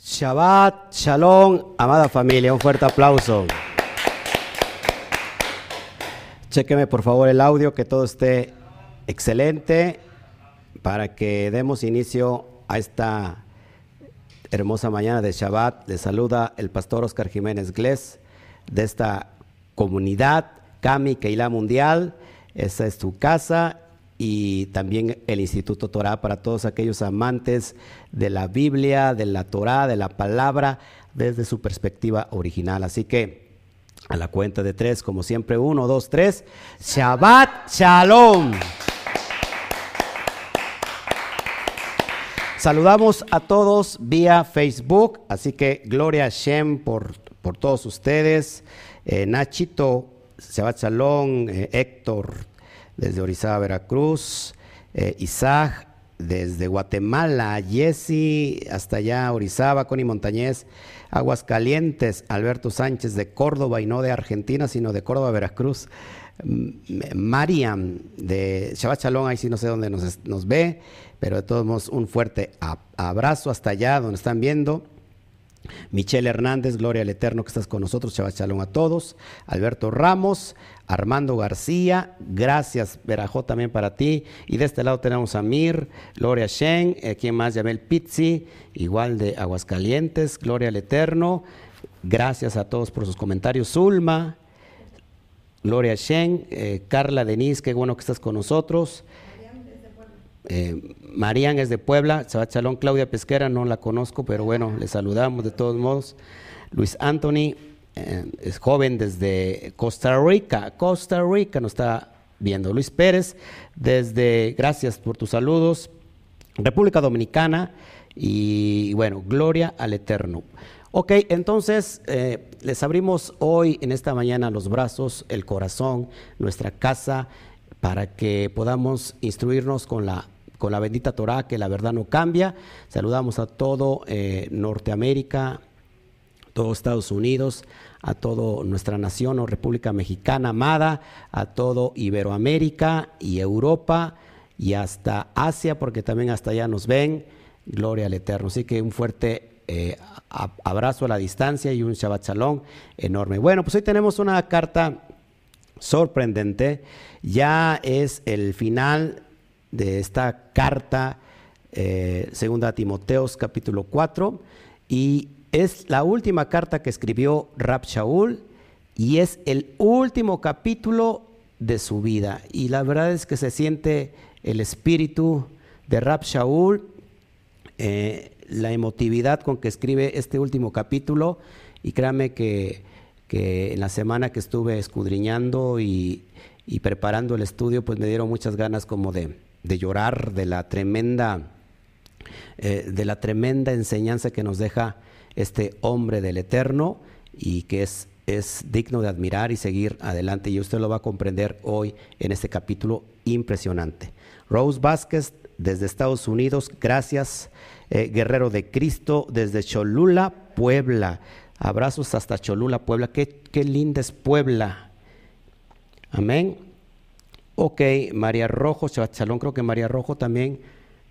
Shabbat, Shalom, amada familia, un fuerte aplauso. Chequeme por favor el audio, que todo esté excelente para que demos inicio a esta hermosa mañana de Shabbat. Le saluda el pastor Oscar Jiménez Glés de esta comunidad Kami Keilah Mundial. Esa es tu casa y también el Instituto Torah para todos aquellos amantes de la Biblia, de la Torah, de la palabra, desde su perspectiva original. Así que a la cuenta de tres, como siempre, uno, dos, tres, Shabbat Shalom. Saludamos a todos vía Facebook, así que gloria a Shem por, por todos ustedes. Eh, Nachito, Shabbat Shalom, eh, Héctor, desde Orizaba, Veracruz, eh, Isaac desde Guatemala, Jesse hasta allá, Orizaba, Connie Montañez, Aguascalientes, Alberto Sánchez de Córdoba y no de Argentina, sino de Córdoba, Veracruz. Mariam de Shabbat ahí sí no sé dónde nos, nos ve, pero de todos modos un fuerte abrazo hasta allá donde están viendo. Michelle Hernández, Gloria al Eterno que estás con nosotros, Shabbat Shalom a todos. Alberto Ramos, Armando García, gracias Verajó también para ti. Y de este lado tenemos a Mir, Gloria Shen, eh, ¿quién más? Yabel Pizzi, igual de Aguascalientes, Gloria al Eterno. Gracias a todos por sus comentarios. Zulma, Gloria Shen, eh, Carla Denise, qué bueno que estás con nosotros. Eh, Marían es de Puebla, Shalom, Claudia Pesquera, no la conozco, pero bueno, le saludamos de todos modos. Luis Anthony, es joven desde Costa Rica, Costa Rica nos está viendo. Luis Pérez, desde, gracias por tus saludos, República Dominicana, y bueno, gloria al Eterno. Ok, entonces eh, les abrimos hoy en esta mañana los brazos, el corazón, nuestra casa, para que podamos instruirnos con la con la bendita Torah, que la verdad no cambia. Saludamos a todo eh, Norteamérica, todo Estados Unidos, a toda nuestra nación o República Mexicana amada, a todo Iberoamérica y Europa y hasta Asia, porque también hasta allá nos ven. Gloria al Eterno. Así que un fuerte eh, abrazo a la distancia y un Shabbat Shalom enorme. Bueno, pues hoy tenemos una carta sorprendente. Ya es el final de esta carta, eh, segunda Timoteos capítulo 4, y es la última carta que escribió Rab Shaul y es el último capítulo de su vida. Y la verdad es que se siente el espíritu de Rab Shaul, eh, la emotividad con que escribe este último capítulo, y créame que, que en la semana que estuve escudriñando y, y preparando el estudio, pues me dieron muchas ganas como de, de llorar de la tremenda, eh, de la tremenda enseñanza que nos deja este hombre del Eterno y que es, es digno de admirar y seguir adelante. Y usted lo va a comprender hoy en este capítulo impresionante. Rose Vázquez desde Estados Unidos, gracias. Eh, Guerrero de Cristo desde Cholula, Puebla. Abrazos hasta Cholula, Puebla. Qué, qué linda es Puebla. Amén. Ok, María Rojo, Chalón, creo que María Rojo también,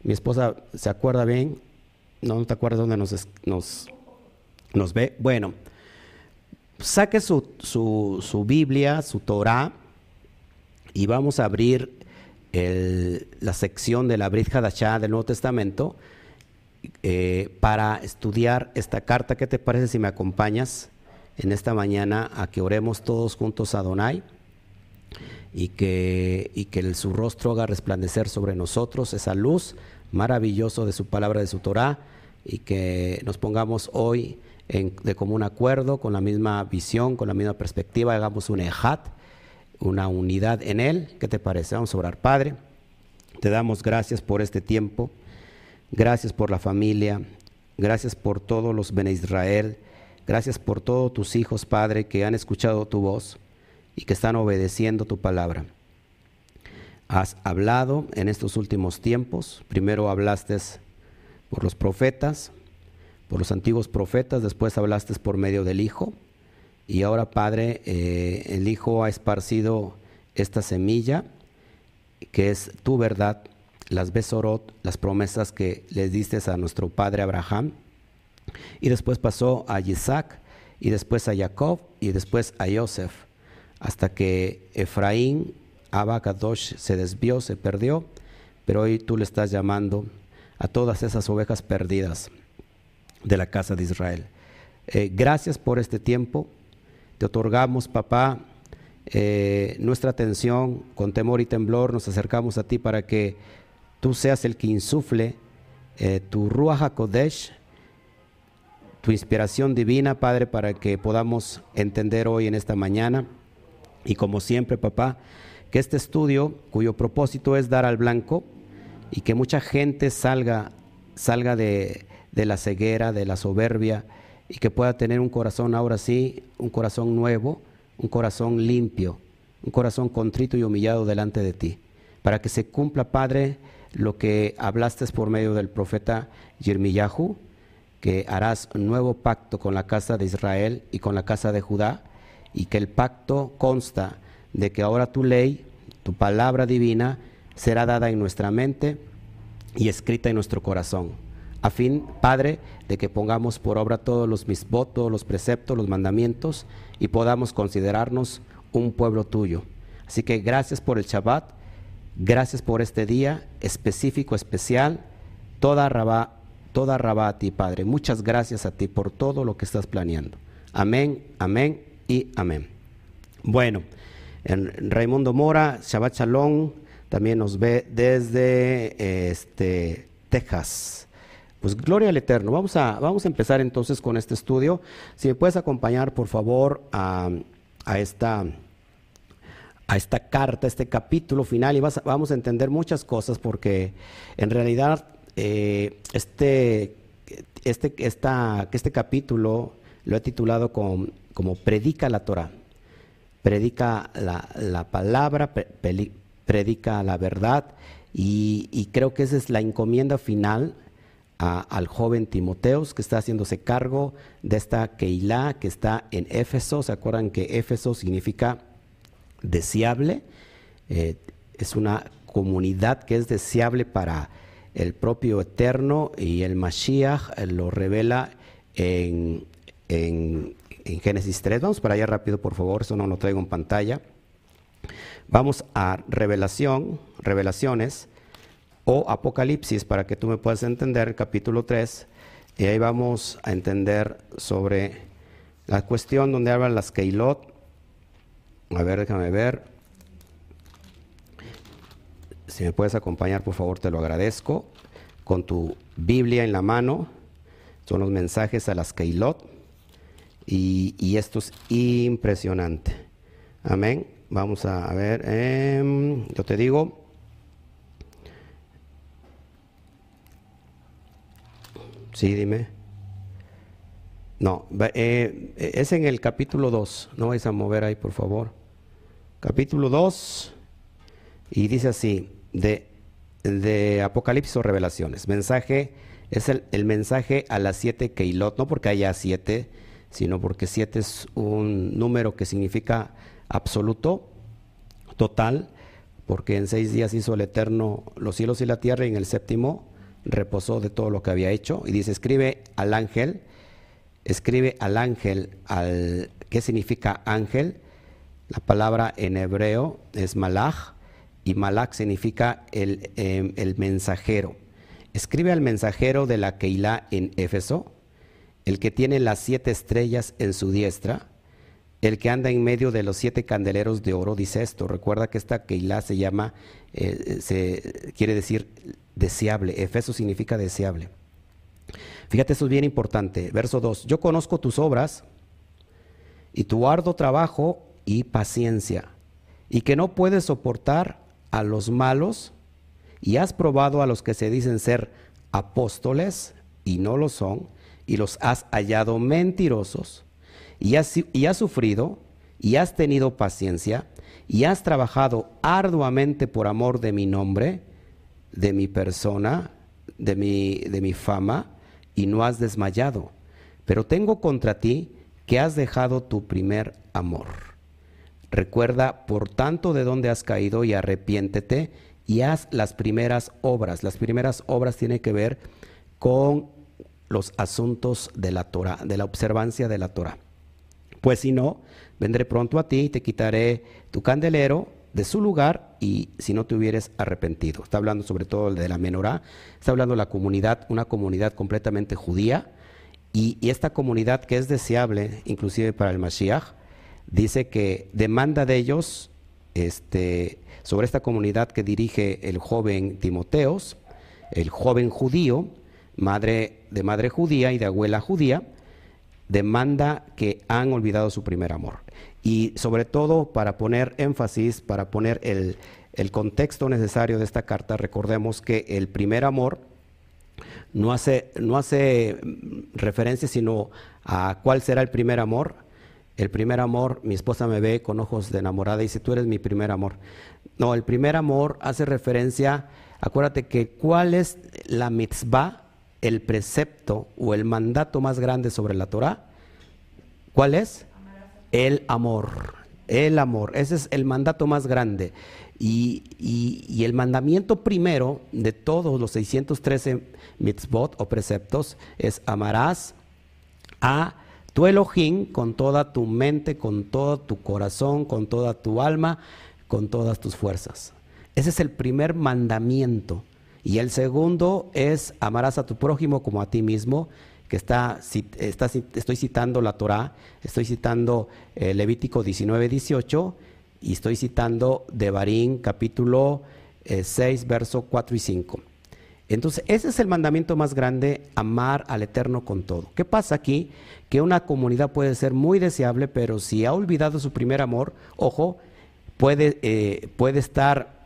mi esposa se acuerda bien, no, no te acuerdas dónde nos, nos, nos ve. Bueno, saque su, su, su, Biblia, su Torah, y vamos a abrir la sección de la Brit Hadashah del Nuevo Testamento eh, para estudiar esta carta. ¿Qué te parece si me acompañas en esta mañana a que oremos todos juntos a Donai? y que, y que su rostro haga resplandecer sobre nosotros esa luz maravillosa de su palabra, de su Torah, y que nos pongamos hoy de común acuerdo, con la misma visión, con la misma perspectiva, hagamos un ejat, una unidad en él. ¿Qué te parece? Vamos a orar, Padre. Te damos gracias por este tiempo, gracias por la familia, gracias por todos los Bene Israel, gracias por todos tus hijos, Padre, que han escuchado tu voz y que están obedeciendo tu palabra. Has hablado en estos últimos tiempos, primero hablaste por los profetas, por los antiguos profetas, después hablaste por medio del Hijo, y ahora Padre, eh, el Hijo ha esparcido esta semilla, que es tu verdad, las besorot, las promesas que les diste a nuestro Padre Abraham, y después pasó a Isaac, y después a Jacob, y después a Joseph, hasta que Efraín, Abacadosh, se desvió, se perdió, pero hoy tú le estás llamando a todas esas ovejas perdidas de la casa de Israel. Eh, gracias por este tiempo. Te otorgamos, papá, eh, nuestra atención con temor y temblor. Nos acercamos a ti para que tú seas el que insufle eh, tu Ruach HaKodesh, tu inspiración divina, Padre, para que podamos entender hoy en esta mañana. Y como siempre, papá, que este estudio, cuyo propósito es dar al blanco, y que mucha gente salga, salga de, de la ceguera, de la soberbia, y que pueda tener un corazón ahora sí, un corazón nuevo, un corazón limpio, un corazón contrito y humillado delante de ti, para que se cumpla, Padre, lo que hablaste por medio del profeta Yirmiyahu, que harás nuevo pacto con la casa de Israel y con la casa de Judá, y que el pacto consta de que ahora tu ley, tu palabra divina, será dada en nuestra mente y escrita en nuestro corazón. A fin, Padre, de que pongamos por obra todos los misbot, todos los preceptos, los mandamientos y podamos considerarnos un pueblo tuyo. Así que gracias por el Shabbat, gracias por este día específico, especial. Toda rabá, toda rabá a ti, Padre. Muchas gracias a ti por todo lo que estás planeando. Amén, amén y amén. Bueno, en Raimundo Mora, Shabbat Shalom también nos ve desde este, Texas. Pues gloria al Eterno. Vamos a, vamos a empezar entonces con este estudio. Si me puedes acompañar, por favor, a, esta, a esta carta, este capítulo final, y vamos a entender muchas cosas porque en realidad eh, este, este, este capítulo lo he titulado como, como Predica la Torah. Predica la, la palabra, predica la verdad y, creo que esa es la encomienda final al joven Timoteos que está haciéndose cargo de esta Keilah que está en Éfeso. ¿Se acuerdan que Éfeso significa deseable? Eh, es una comunidad que es deseable para el propio Eterno y el Mashiach lo revela en, en, en Génesis 3. Vamos para allá rápido, por favor, eso no lo traigo en pantalla. Vamos a revelación, revelaciones o Apocalipsis para que tú me puedas entender, capítulo 3, y ahí vamos a entender sobre la cuestión donde hablan las Keilot. A ver, déjame ver. Si me puedes acompañar, por favor, te lo agradezco. Con tu Biblia en la mano, son los mensajes a las Keilot. Y, y esto es impresionante. Amén. Vamos a ver, em, yo te digo, sí, dime. No, eh, es en el capítulo 2, no vais a mover ahí, por favor. Capítulo 2, y dice así, de, de Apocalipsis o Revelaciones. Mensaje, es el, el mensaje a las siete Keilot, no porque haya siete, sino porque siete es un número que significa absoluto, total, porque en seis días hizo el Eterno los cielos y la tierra y en el séptimo reposó de todo lo que había hecho. Y dice, escribe al ángel, escribe al ángel, al, ¿qué significa ángel? La palabra en hebreo es malach y malach significa el, em, el mensajero. Escribe al mensajero de la Keilah en Éfeso, el que tiene las siete estrellas en su diestra el que anda en medio de los siete candeleros de oro dice esto. Recuerda que esta Keilah se llama, eh, se quiere decir deseable. Efeso significa deseable. Fíjate, eso es bien importante. Verso 2. Yo conozco tus obras y tu arduo trabajo y paciencia, y que no puedes soportar a los malos, y has probado a los que se dicen ser apóstoles y no lo son, y los has hallado mentirosos y has, sufrido y has tenido paciencia y has trabajado arduamente por amor de mi nombre, de mi persona, de mi, de mi fama, y no has desmayado. Pero tengo contra ti que has dejado tu primer amor. Recuerda, por tanto, de dónde has caído y arrepiéntete y haz las primeras obras. Las primeras obras tienen que ver con los asuntos de la Torah, de la observancia de la Torah. Pues si no, vendré pronto a ti y te quitaré tu candelero de su lugar y si no te hubieres arrepentido. Está hablando sobre todo de la menorá, está hablando de la comunidad, una comunidad completamente judía y, esta comunidad que es deseable inclusive para el Mashiach, dice que demanda de ellos este, sobre esta comunidad que dirige el joven Timoteos, el joven judío, madre de madre judía y de abuela judía, demanda que han olvidado su primer amor. Y sobre todo para poner énfasis, para poner el, contexto necesario de esta carta, recordemos que el primer amor no hace, no hace referencia sino a cuál será el primer amor. El primer amor, mi esposa me ve con ojos de enamorada y dice, tú eres mi primer amor. No, el primer amor hace referencia, acuérdate que cuál es la mitzvah, el precepto o el mandato más grande sobre la Torah. ¿Cuál es? El amor. El amor. Ese es el mandato más grande. Y, el mandamiento primero de todos los 613 mitzvot o preceptos es amarás a tu Elohim con toda tu mente, con todo tu corazón, con toda tu alma, con todas tus fuerzas. Ese es el primer mandamiento. Y el segundo es amarás a tu prójimo como a ti mismo que está, estoy citando la Torah, estoy citando eh, Levítico 19, 18 y estoy citando Devarim capítulo 6, eh, verso 4 y 5. Entonces, ese es el mandamiento más grande, amar al Eterno con todo. ¿Qué pasa aquí? Que una comunidad puede ser muy deseable, pero si ha olvidado su primer amor, ojo, puede, eh, puede estar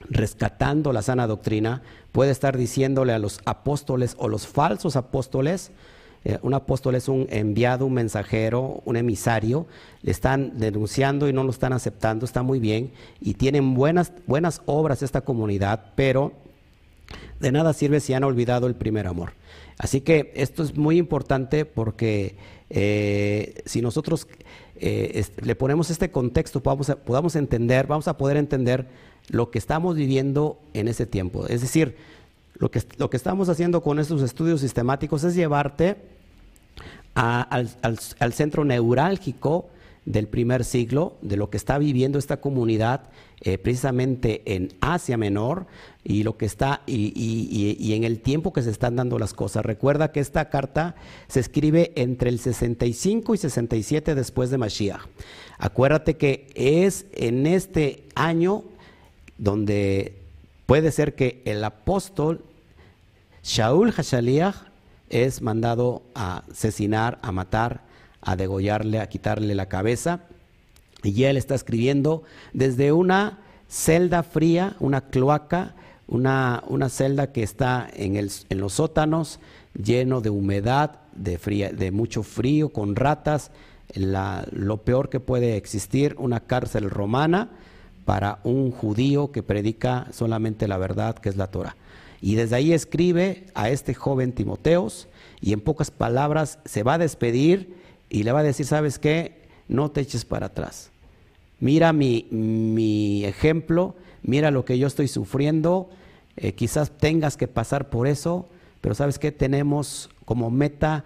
rescatando la sana doctrina, puede estar diciéndole a los apóstoles o los falsos apóstoles, eh, un apóstol es un enviado, un mensajero, un emisario, le están denunciando y no lo están aceptando, está muy bien, y tienen buenas, buenas obras esta comunidad, pero de nada sirve si han olvidado el primer amor. Así que esto es muy importante porque eh, si nosotros eh, le ponemos este contexto, podamos, podamos entender, vamos a poder entender lo que estamos viviendo en ese tiempo. Es decir, lo que, lo que estamos haciendo con estos estudios sistemáticos es llevarte al, centro neurálgico del primer siglo, de lo que está viviendo esta comunidad eh, precisamente en Asia Menor y lo que está y, y, en el tiempo que se están dando las cosas. Recuerda que esta carta se escribe entre el 65 y 67 después de Mashiach. Acuérdate que es en este año donde puede ser que el apóstol Shaul Hashaliach es mandado a asesinar, a matar, a degollarle, a quitarle la cabeza. Y él está escribiendo desde una celda fría, una cloaca, una, una celda que está en, el, en, los sótanos, lleno de humedad, de, fría, de mucho frío, con ratas, lo peor que puede existir, una cárcel romana para un judío que predica solamente la verdad, que es la Torah. Y desde ahí escribe a este joven Timoteos y en pocas palabras se va a despedir y le va a decir, ¿sabes qué? No te eches para atrás. Mira mi, mi ejemplo, mira lo que yo estoy sufriendo, eh, quizás tengas que pasar por eso, pero ¿sabes qué? Tenemos como meta,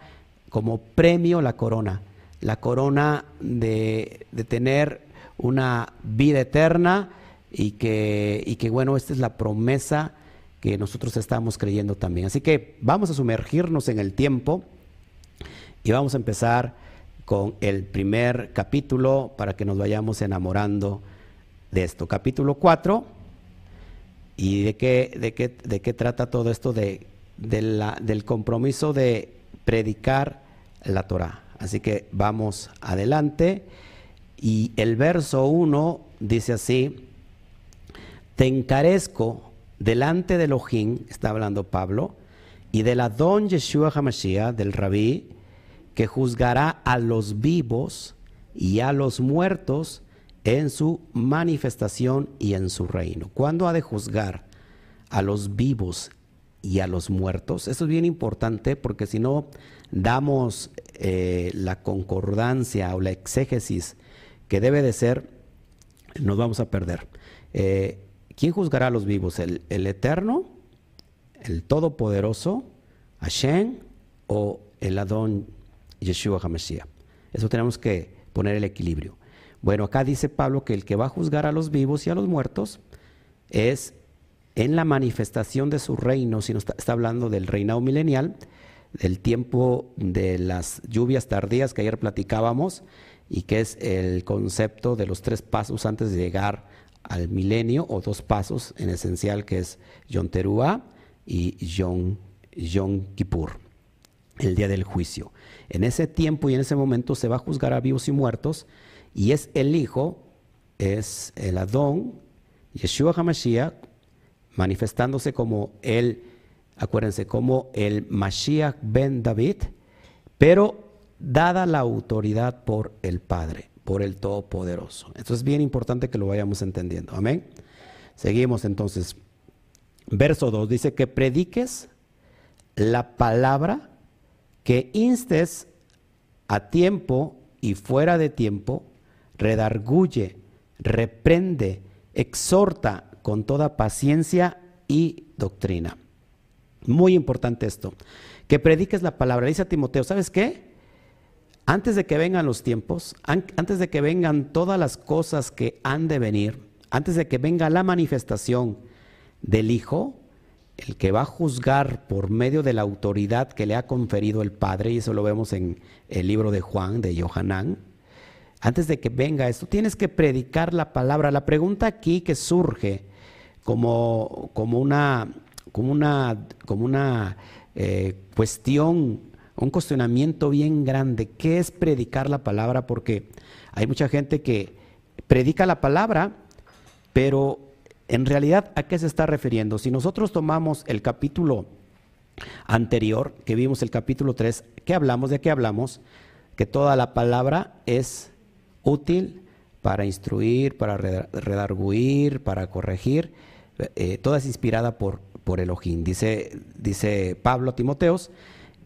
como premio la corona, la corona de, de tener una vida eterna y que, y que bueno, esta es la promesa que nosotros estamos creyendo también. Así que vamos a sumergirnos en el tiempo y vamos a empezar con el primer capítulo para que nos vayamos enamorando de esto. Capítulo 4. ¿Y de qué, de qué, de qué trata todo esto? De, del compromiso de predicar la Torah. Así que vamos adelante. Y el verso 1 dice así, te encarezco delante de Elohim, está hablando Pablo, y del Adón Yeshua HaMashiach, del Rabí, que juzgará a los vivos y a los muertos en su manifestación y en su reino. ¿Cuándo ha de juzgar a los vivos y a los muertos? Eso es bien importante porque si no damos eh, la concordancia o la exégesis que debe de ser, nos vamos a perder. Eh, ¿Quién juzgará a los vivos? ¿El, Eterno? ¿El Todopoderoso? ¿Hashem? o el Adón Yeshua HaMashiach. Eso tenemos que poner el equilibrio. Bueno, acá dice Pablo que el que va a juzgar a los vivos y a los muertos es en la manifestación de su reino, si no está, está hablando del reinado milenial, del tiempo de las lluvias tardías que ayer platicábamos y que es el concepto de los tres pasos antes de llegar al milenio o dos pasos en esencial que es Yom y Yom, Yom Kippur, el día del juicio. En ese tiempo y en ese momento se va a juzgar a vivos y muertos y es el Hijo, es el Adón, Yeshua HaMashiach, manifestándose como el, acuérdense, como el Mashiach ben David, pero dada la autoridad por el Padre, por el Todopoderoso. Esto es bien importante que lo vayamos entendiendo. Amén. Seguimos entonces. Verso 2 dice que prediques la palabra, que instes a tiempo y fuera de tiempo, redarguye, reprende, exhorta con toda paciencia y doctrina. Muy importante esto. Que prediques la palabra. Dice a Timoteo, ¿sabes qué? Antes de que vengan los tiempos, antes de que vengan todas las cosas que han de venir, antes de que venga la manifestación del Hijo, el que va a juzgar por medio de la autoridad que le ha conferido el Padre, y eso lo vemos en el libro de Juan, de Johanán, antes de que venga esto, tienes que predicar la palabra. La pregunta aquí que surge como, como una, como una, como una eh, cuestión, un cuestionamiento bien grande. ¿Qué es predicar la palabra? Porque hay mucha gente que predica la palabra, pero en realidad ¿a qué se está refiriendo? Si nosotros tomamos el capítulo anterior, que vimos el capítulo 3, ¿qué hablamos? ¿De qué hablamos? Que toda la palabra es útil para instruir, para redarguir, para corregir eh, toda es inspirada por, por Elohim, dice, dice Pablo a Timoteos,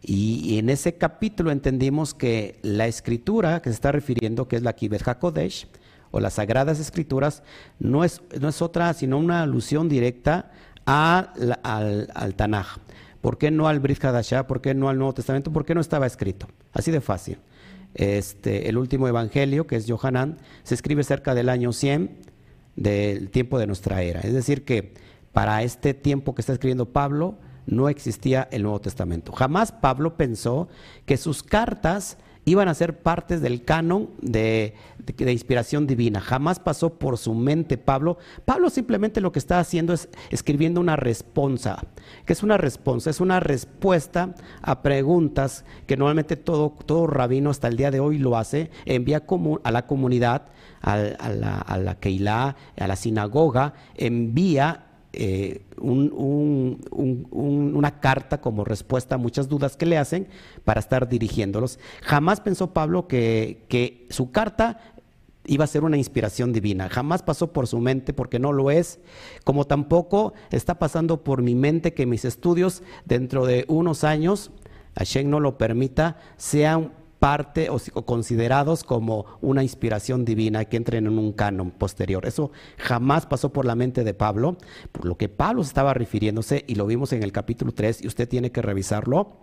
y, en ese capítulo entendimos que la escritura que se está refiriendo, que es la Kibet HaKodesh, o las Sagradas Escrituras, no es, no es otra sino una alusión directa al, al Tanaj. ¿Por qué no al Brit Hadashah? ¿Por qué no al Nuevo Testamento? ¿Por qué no estaba escrito? Así de fácil. Este, el último evangelio, que es Johanán, se escribe cerca del año 100 del tiempo de nuestra era. Es decir, que para este tiempo que está escribiendo Pablo no existía el Nuevo Testamento. Jamás Pablo pensó que sus cartas iban a ser partes del canon de, inspiración divina. Jamás pasó por su mente Pablo. Pablo simplemente lo que está haciendo es escribiendo una responsa. ¿Qué es una responsa? Es una respuesta a preguntas que normalmente todo, todo rabino hasta el día de hoy lo hace. Envía a la comunidad, a, la, a la Keilah, a la sinagoga, envía eh, una carta como respuesta a muchas dudas que le hacen para estar dirigiéndolos. Jamás pensó Pablo que, que su carta iba a ser una inspiración divina. Jamás pasó por su mente porque no lo es, como tampoco está pasando por mi mente que mis estudios dentro de unos años, Hashem no lo permita, sean parte o, considerados como una inspiración divina que entren en un canon posterior. Eso jamás pasó por la mente de Pablo, por lo que Pablo estaba refiriéndose, y lo vimos en el capítulo 3, y usted tiene que revisarlo,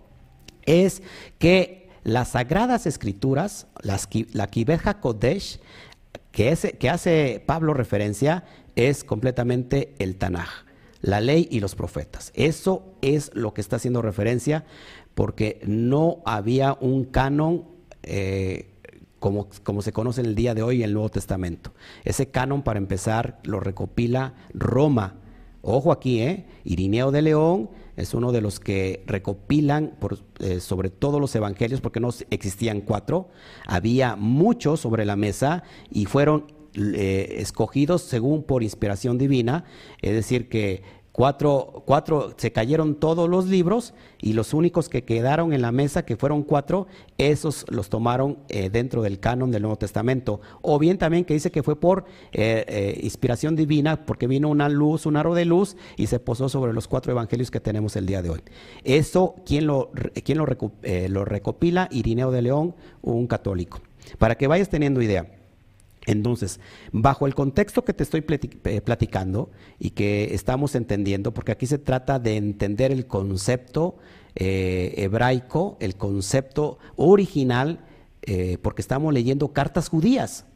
es que las sagradas escrituras, las, la Kibeja Kodesh, que, que hace Pablo referencia, es completamente el Tanaj, la ley y los profetas. Eso es lo que está haciendo referencia porque no había un canon eh, como, como, se conoce en el día de hoy en el Nuevo Testamento. Ese canon, para empezar, lo recopila Roma. Ojo aquí, ¿eh? Irineo de León es uno de los que recopilan eh, sobre todos los evangelios, porque no existían cuatro. Había muchos sobre la mesa y fueron eh, escogidos según por inspiración divina, es decir, que Cuatro, cuatro, se cayeron todos los libros y los únicos que quedaron en la mesa, que fueron cuatro, esos los tomaron eh, dentro del canon del Nuevo Testamento. O bien también que dice que fue por eh, eh, inspiración divina, porque vino una luz, un aro de luz y se posó sobre los cuatro evangelios que tenemos el día de hoy. Eso, ¿quién lo, quién lo, lo recopila? Irineo de León, un católico. Para que vayas teniendo idea. Entonces, bajo el contexto que te estoy eh, platicando y que estamos entendiendo, porque aquí se trata de entender el concepto eh, hebraico, el concepto original, eh, porque estamos leyendo cartas judías.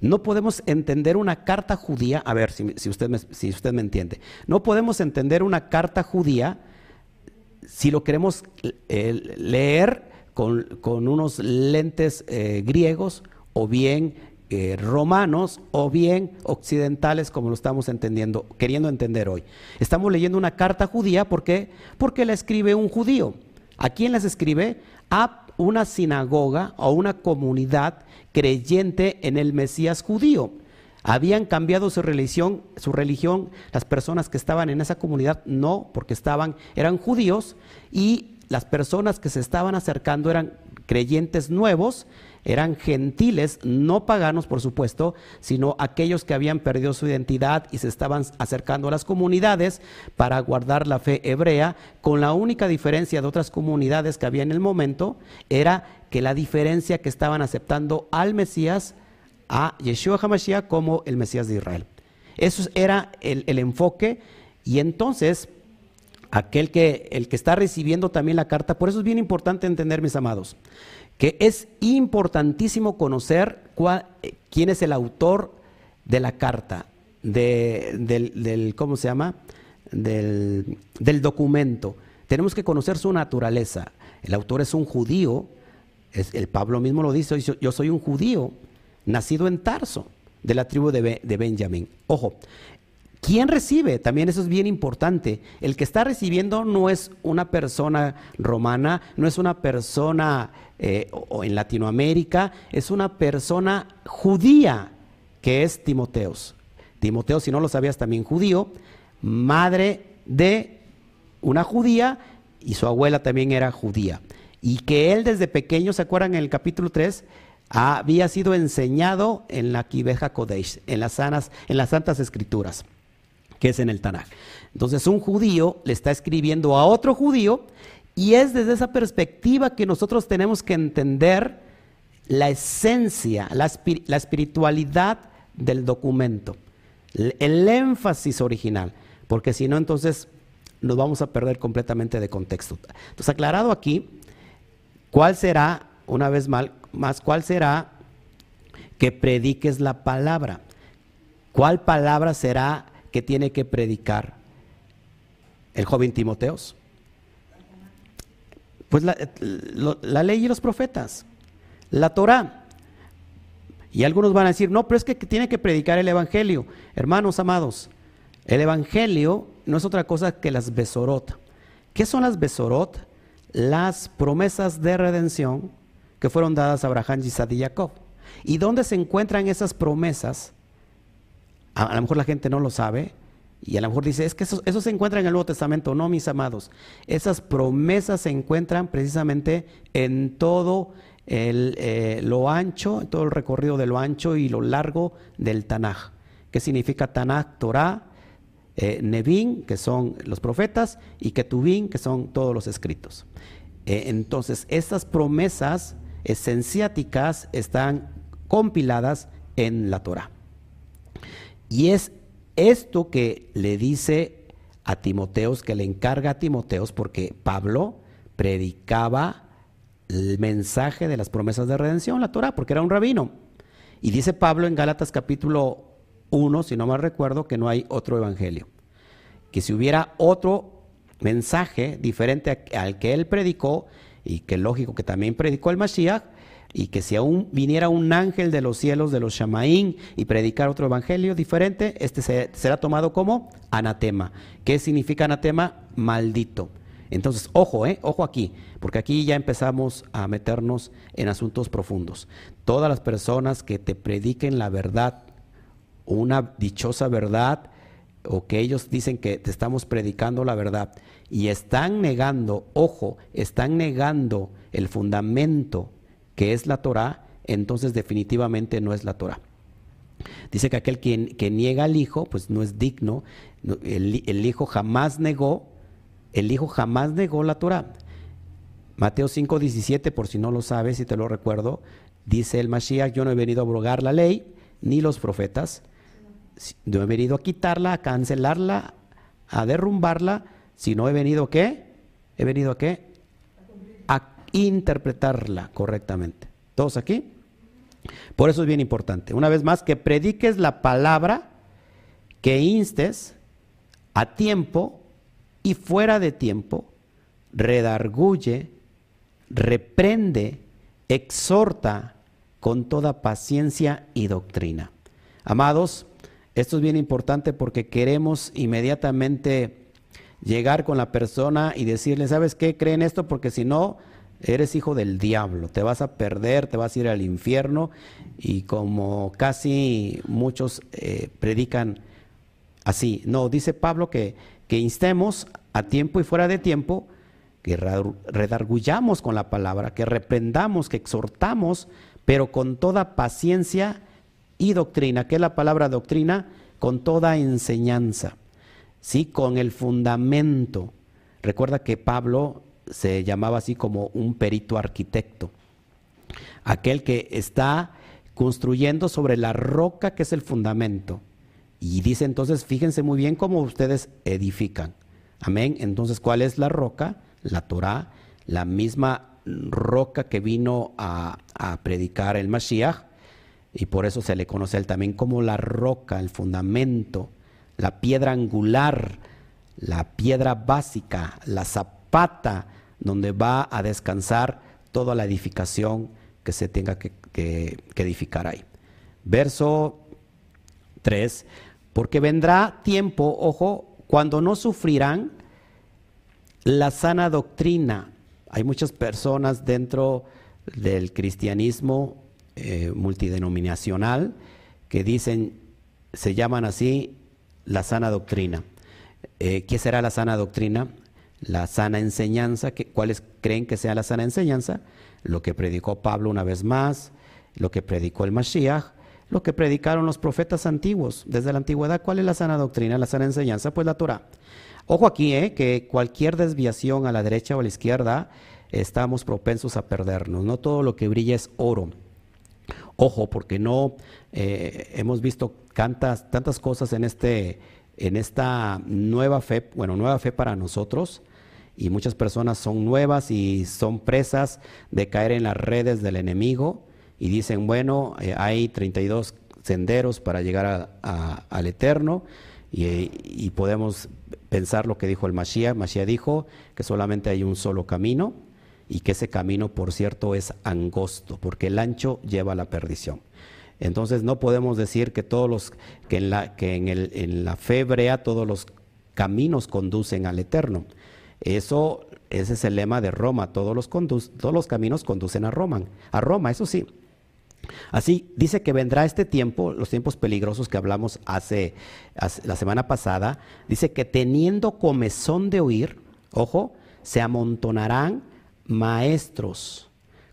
No podemos entender una carta judía, a ver si, usted, me, si usted me entiende, no podemos entender una carta judía si lo queremos leer con, unos lentes griegos o bien eh, romanos o bien occidentales como lo estamos entendiendo, queriendo entender hoy. Estamos leyendo una carta judía, ¿por qué? Porque la escribe un judío. ¿A quién las escribe? A una sinagoga o una comunidad creyente en el Mesías judío. Habían cambiado su religión, su religión, las personas que estaban en esa comunidad no, porque estaban, eran judíos, y las personas que se estaban acercando eran creyentes nuevos eran gentiles, no paganos por supuesto, sino aquellos que habían perdido su identidad y se estaban acercando a las comunidades para guardar la fe hebrea, con la única diferencia de otras comunidades que había en el momento, era que la diferencia que estaban aceptando al Mesías, a Yeshua HaMashiach como el Mesías de Israel. Eso era el, el enfoque y entonces aquel que, el que está recibiendo también la carta, por eso es bien importante entender, mis amados, que es importantísimo conocer eh, quién es el autor de la carta, del, ¿cómo se llama? Del, documento. Tenemos que conocer su naturaleza. El autor es un judío, el Pablo mismo lo dice, yo soy un judío, nacido en Tarso, de la tribu de, de Benjamín. Ojo, ¿Quién recibe? También eso es bien importante. El que está recibiendo no es una persona romana, no es una persona eh, o en Latinoamérica, es una persona judía que es Timoteos. Timoteo, si no lo sabías, también judío, madre de una judía y su abuela también era judía. Y que él desde pequeño, ¿se acuerdan en el capítulo 3? Había sido enseñado en la Kibeja Kodesh, en las, sanas, en las Santas Escrituras que es en el Tanaj. Entonces un judío le está escribiendo a otro judío y es desde esa perspectiva que nosotros tenemos que entender la esencia, la, espiritualidad del documento, el, énfasis original, porque si no entonces nos vamos a perder completamente de contexto. Entonces aclarado aquí, ¿cuál será, una vez más, más cuál será que prediques la palabra? ¿Cuál palabra será que tiene que predicar el joven Timoteos? Pues la, ley y los profetas, la Torah. Y algunos van a decir, no, pero es que tiene que predicar el Evangelio. Hermanos amados, el Evangelio no es otra cosa que las Besorot. ¿Qué son las Besorot? Las promesas de redención que fueron dadas a Abraham, Isaac y Jacob. ¿Y dónde se encuentran esas promesas? A, lo mejor la gente no lo sabe. Y a lo mejor dice, es que eso, se encuentra en el Nuevo Testamento. No, mis amados. Esas promesas se encuentran precisamente en todo el, eh, lo ancho, en todo el recorrido de lo ancho y lo largo del Tanaj. ¿Qué significa Tanaj? Torah, eh, que son los profetas, y Ketubin, que son todos los escritos. Eh, entonces, estas promesas esenciáticas están compiladas en la Torah. Y es esto que le dice a Timoteos, que le encarga a Timoteos, porque Pablo predicaba el mensaje de las promesas de redención, la Torah, porque era un rabino. Y dice Pablo en Gálatas capítulo 1, si no mal recuerdo, que no hay otro evangelio. Que si hubiera otro mensaje diferente al que él predicó, y que lógico que también predicó el Mashiach, y que si aún viniera un ángel de los cielos de los Shamaín y predicar otro evangelio diferente, este será tomado como anatema. ¿Qué significa anatema? Maldito. Entonces, ojo, eh, ojo aquí, porque aquí ya empezamos a meternos en asuntos profundos. Todas las personas que te prediquen la verdad, una dichosa verdad, o que ellos dicen que te estamos predicando la verdad y están negando, ojo, están negando el fundamento que es la Torah, entonces definitivamente no es la Torah. Dice que aquel quien, que niega al Hijo, pues no es digno. El, Hijo jamás negó, el Hijo jamás negó la Torah. Mateo 5:17, por si no lo sabes y te lo recuerdo, dice el Mashiach, yo no he venido a abrogar la ley, ni los profetas. No he venido a quitarla, a cancelarla, a derrumbarla, sino he venido qué? He venido a qué? Interpretarla correctamente. ¿Todos aquí? Por eso es bien importante. Una vez más, que prediques la palabra, que instes a tiempo y fuera de tiempo, redarguye, reprende, exhorta con toda paciencia y doctrina. Amados, esto es bien importante porque queremos inmediatamente llegar con la persona y decirle, ¿sabes qué? Creen esto porque si no, eres hijo del diablo, te vas a perder, te vas a ir al infierno y como casi muchos eh, predican así, no, dice Pablo que, que instemos a tiempo y fuera de tiempo, que redargullamos con la palabra, que reprendamos, que exhortamos, pero con toda paciencia y doctrina. ¿Qué es la palabra doctrina? Con toda enseñanza, ¿sí? Con el fundamento. Recuerda que Pablo se llamaba así como un perito arquitecto, aquel que está construyendo sobre la roca que es el fundamento. Y dice entonces, fíjense muy bien cómo ustedes edifican. Amén. Entonces, ¿cuál es la roca? La Torah, la misma roca que vino a, a predicar el Mashiach, y por eso se le conoce a él también como la roca, el fundamento, la piedra angular, la piedra básica, la zapata donde va a descansar toda la edificación que se tenga que, edificar ahí. Verso 3, porque vendrá tiempo, ojo, cuando no sufrirán la sana doctrina. Hay muchas personas dentro del cristianismo eh, multidenominacional que dicen, se llaman así la sana doctrina. Eh, ¿Qué será la sana doctrina? La sana enseñanza, que, ¿cuáles creen que sea la sana enseñanza? Lo que predicó Pablo una vez más, lo que predicó el Mashiach, lo que predicaron los profetas antiguos desde la antigüedad. ¿Cuál es la sana doctrina, la sana enseñanza? Pues la Torah. Ojo aquí, eh, que cualquier desviación a la derecha o a la izquierda estamos propensos a perdernos. No todo lo que brilla es oro. Ojo, porque no eh, hemos visto tantas, tantas cosas en este en esta nueva fe, bueno, nueva fe para nosotros, y muchas personas son nuevas y son presas de caer en las redes del enemigo y dicen, bueno, eh, hay 32 senderos para llegar al eterno y, podemos pensar lo que dijo el Mashiach. Mashiach dijo que solamente hay un solo camino y que ese camino, por cierto, es angosto, porque el ancho lleva a la perdición. Entonces no podemos decir que todos los que en la que en, el, en la fe hebrea todos los caminos conducen al eterno. Eso ese es el lema de Roma, todos los todos los caminos conducen a Roma, a Roma, eso sí. Así dice que vendrá este tiempo, los tiempos peligrosos que hablamos hace, hace, la semana pasada, dice que teniendo comezón de oír, ojo, se amontonarán maestros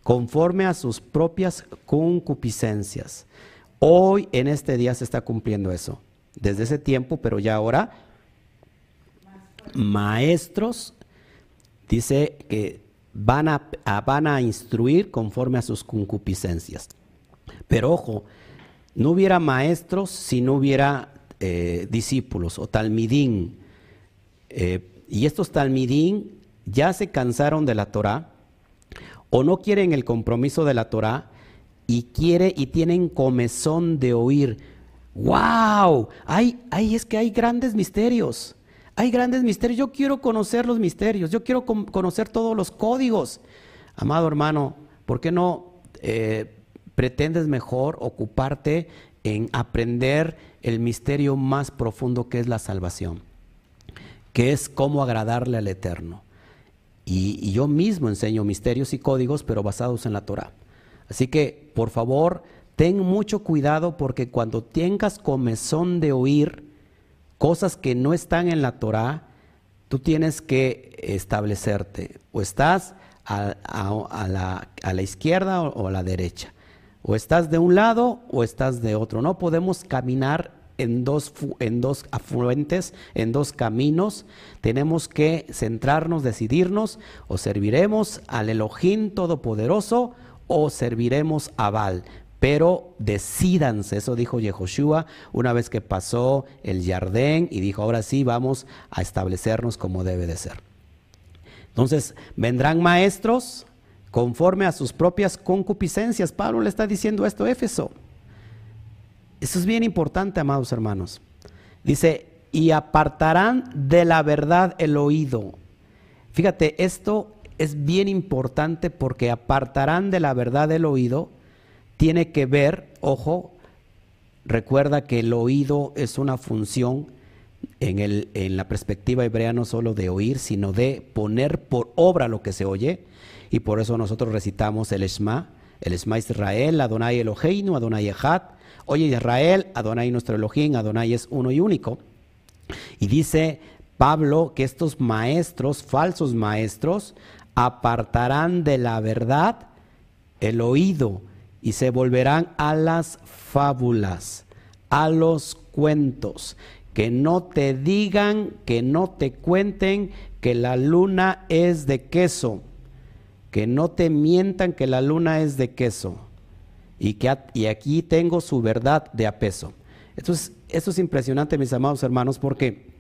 conforme a sus propias concupiscencias. Hoy en este día se está cumpliendo eso. Desde ese tiempo, pero ya ahora, maestros, dice que van a, van a instruir conforme a sus concupiscencias. Pero ojo, no hubiera maestros si no hubiera eh, discípulos o talmidín. Eh, y estos talmidín ya se cansaron de la Torah o no quieren el compromiso de la Torah y quiere y tienen comezón de oír. ¡Wow! Hay, hay, es que hay grandes misterios. Hay grandes misterios. Yo quiero conocer los misterios. Yo quiero conocer todos los códigos. Amado hermano, ¿por qué no eh, pretendes mejor ocuparte en aprender el misterio más profundo que es la salvación? Que es cómo agradarle al Eterno. Y, yo mismo enseño misterios y códigos, pero basados en la Torah. Así que, por favor, ten mucho cuidado porque cuando tengas comezón de oír cosas que no están en la Torah, tú tienes que establecerte. O estás a, la, a la, izquierda o a la derecha. O estás de un lado o estás de otro. No podemos caminar en dos, en dos afluentes, en dos caminos. Tenemos que centrarnos, decidirnos, o serviremos al Elohim Todopoderoso o serviremos a Baal. pero decídanse, eso dijo Yehoshua una vez que pasó el Jardén y dijo, ahora sí vamos a establecernos como debe de ser. Entonces, vendrán maestros conforme a sus propias concupiscencias. Pablo le está diciendo esto a Éfeso. Eso es bien importante, amados hermanos. Dice, y apartarán de la verdad el oído. Fíjate, esto es bien importante porque apartarán de la verdad el oído. Tiene que ver, ojo, recuerda que el oído es una función en, el, en la perspectiva hebrea no solo de oír, sino de poner por obra lo que se oye. Y por eso nosotros recitamos el Esma, el Esma Israel, Adonai Eloheinu, Adonai Echad, Oye Israel, Adonai nuestro Elohim, Adonai es uno y único. Y dice Pablo que estos maestros, falsos maestros, apartarán de la verdad el oído y se volverán a las fábulas, a los cuentos. Que no te digan, que no te cuenten que la luna es de queso. Que no te mientan que la luna es de queso y, que, y aquí tengo su verdad de apeso. Entonces, esto es impresionante, mis amados hermanos, porque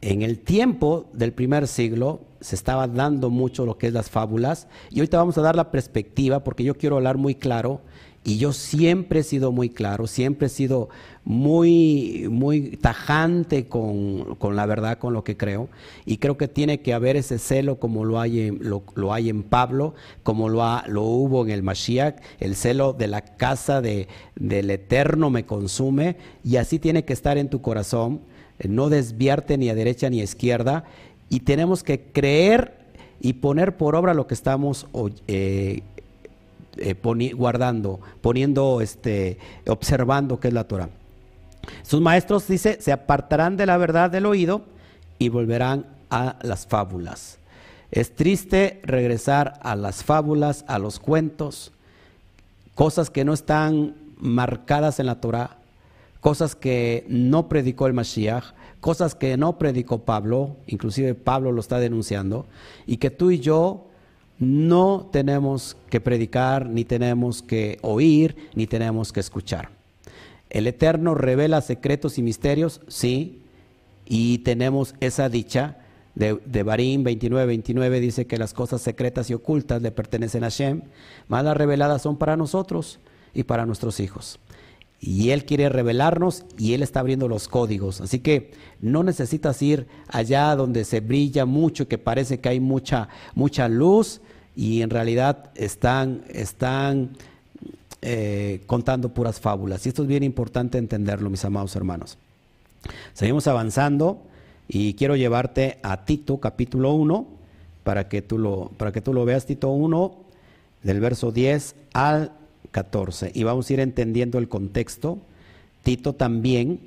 en el tiempo del primer siglo se estaba dando mucho lo que es las fábulas y ahorita vamos a dar la perspectiva porque yo quiero hablar muy claro y yo siempre he sido muy claro, siempre he sido muy, muy tajante con, la verdad, con lo que creo. Y creo que tiene que haber ese celo como lo hay en, lo, hay en Pablo, como lo, ha, lo hubo en el Mashiach. El celo de la casa de, del Eterno me consume. Y así tiene que estar en tu corazón. No desviarte ni a derecha ni a izquierda. Y tenemos que creer y poner por obra lo que estamos eh, eh, guardando, poniendo, este, observando qué es la Torah. Sus maestros, dice, se apartarán de la verdad del oído y volverán a las fábulas. Es triste regresar a las fábulas, a los cuentos, cosas que no están marcadas en la Torah, cosas que no predicó el Mashiach, cosas que no predicó Pablo, inclusive Pablo lo está denunciando, y que tú y yo no tenemos que predicar, ni tenemos que oír, ni tenemos que escuchar. El Eterno revela secretos y misterios, sí, y tenemos esa dicha. De, Barín 29, 29 dice que las cosas secretas y ocultas le pertenecen a Shem, más las reveladas son para nosotros y para nuestros hijos. Y Él quiere revelarnos y Él está abriendo los códigos. Así que no necesitas ir allá donde se brilla mucho, que parece que hay mucha, mucha luz, y en realidad están, están eh, contando puras fábulas. Y esto es bien importante entenderlo, mis amados hermanos. Seguimos avanzando y quiero llevarte a Tito capítulo 1 para que tú lo, para que tú lo veas, Tito 1, del verso 10 al 14. Y vamos a ir entendiendo el contexto. Tito también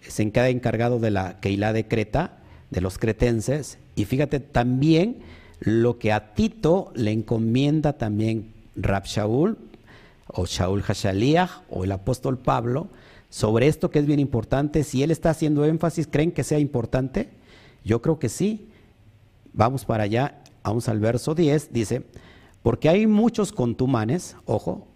se queda encargado de la Keilah de Creta, de los cretenses, y fíjate también lo que a Tito le encomienda también Rab Shaul o Shaul Hashaliah o el apóstol Pablo sobre esto que es bien importante. Si él está haciendo énfasis, ¿creen que sea importante? Yo creo que sí. Vamos para allá, vamos al verso 10, dice, porque hay muchos contumanes, ojo,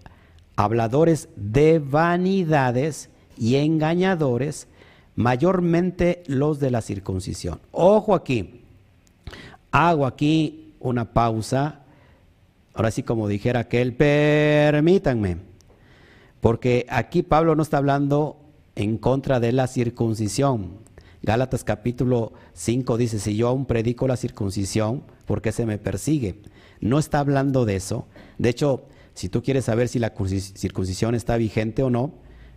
habladores de vanidades y engañadores, mayormente los de la circuncisión. Ojo aquí, Hago aquí una pausa. Ahora sí, como dijera aquel, permítanme. Porque aquí Pablo no está hablando en contra de la circuncisión. Gálatas capítulo 5 dice, si yo aún predico la circuncisión, ¿por qué se me persigue? No está hablando de eso. De hecho, si tú quieres saber si la circuncisión está vigente o no,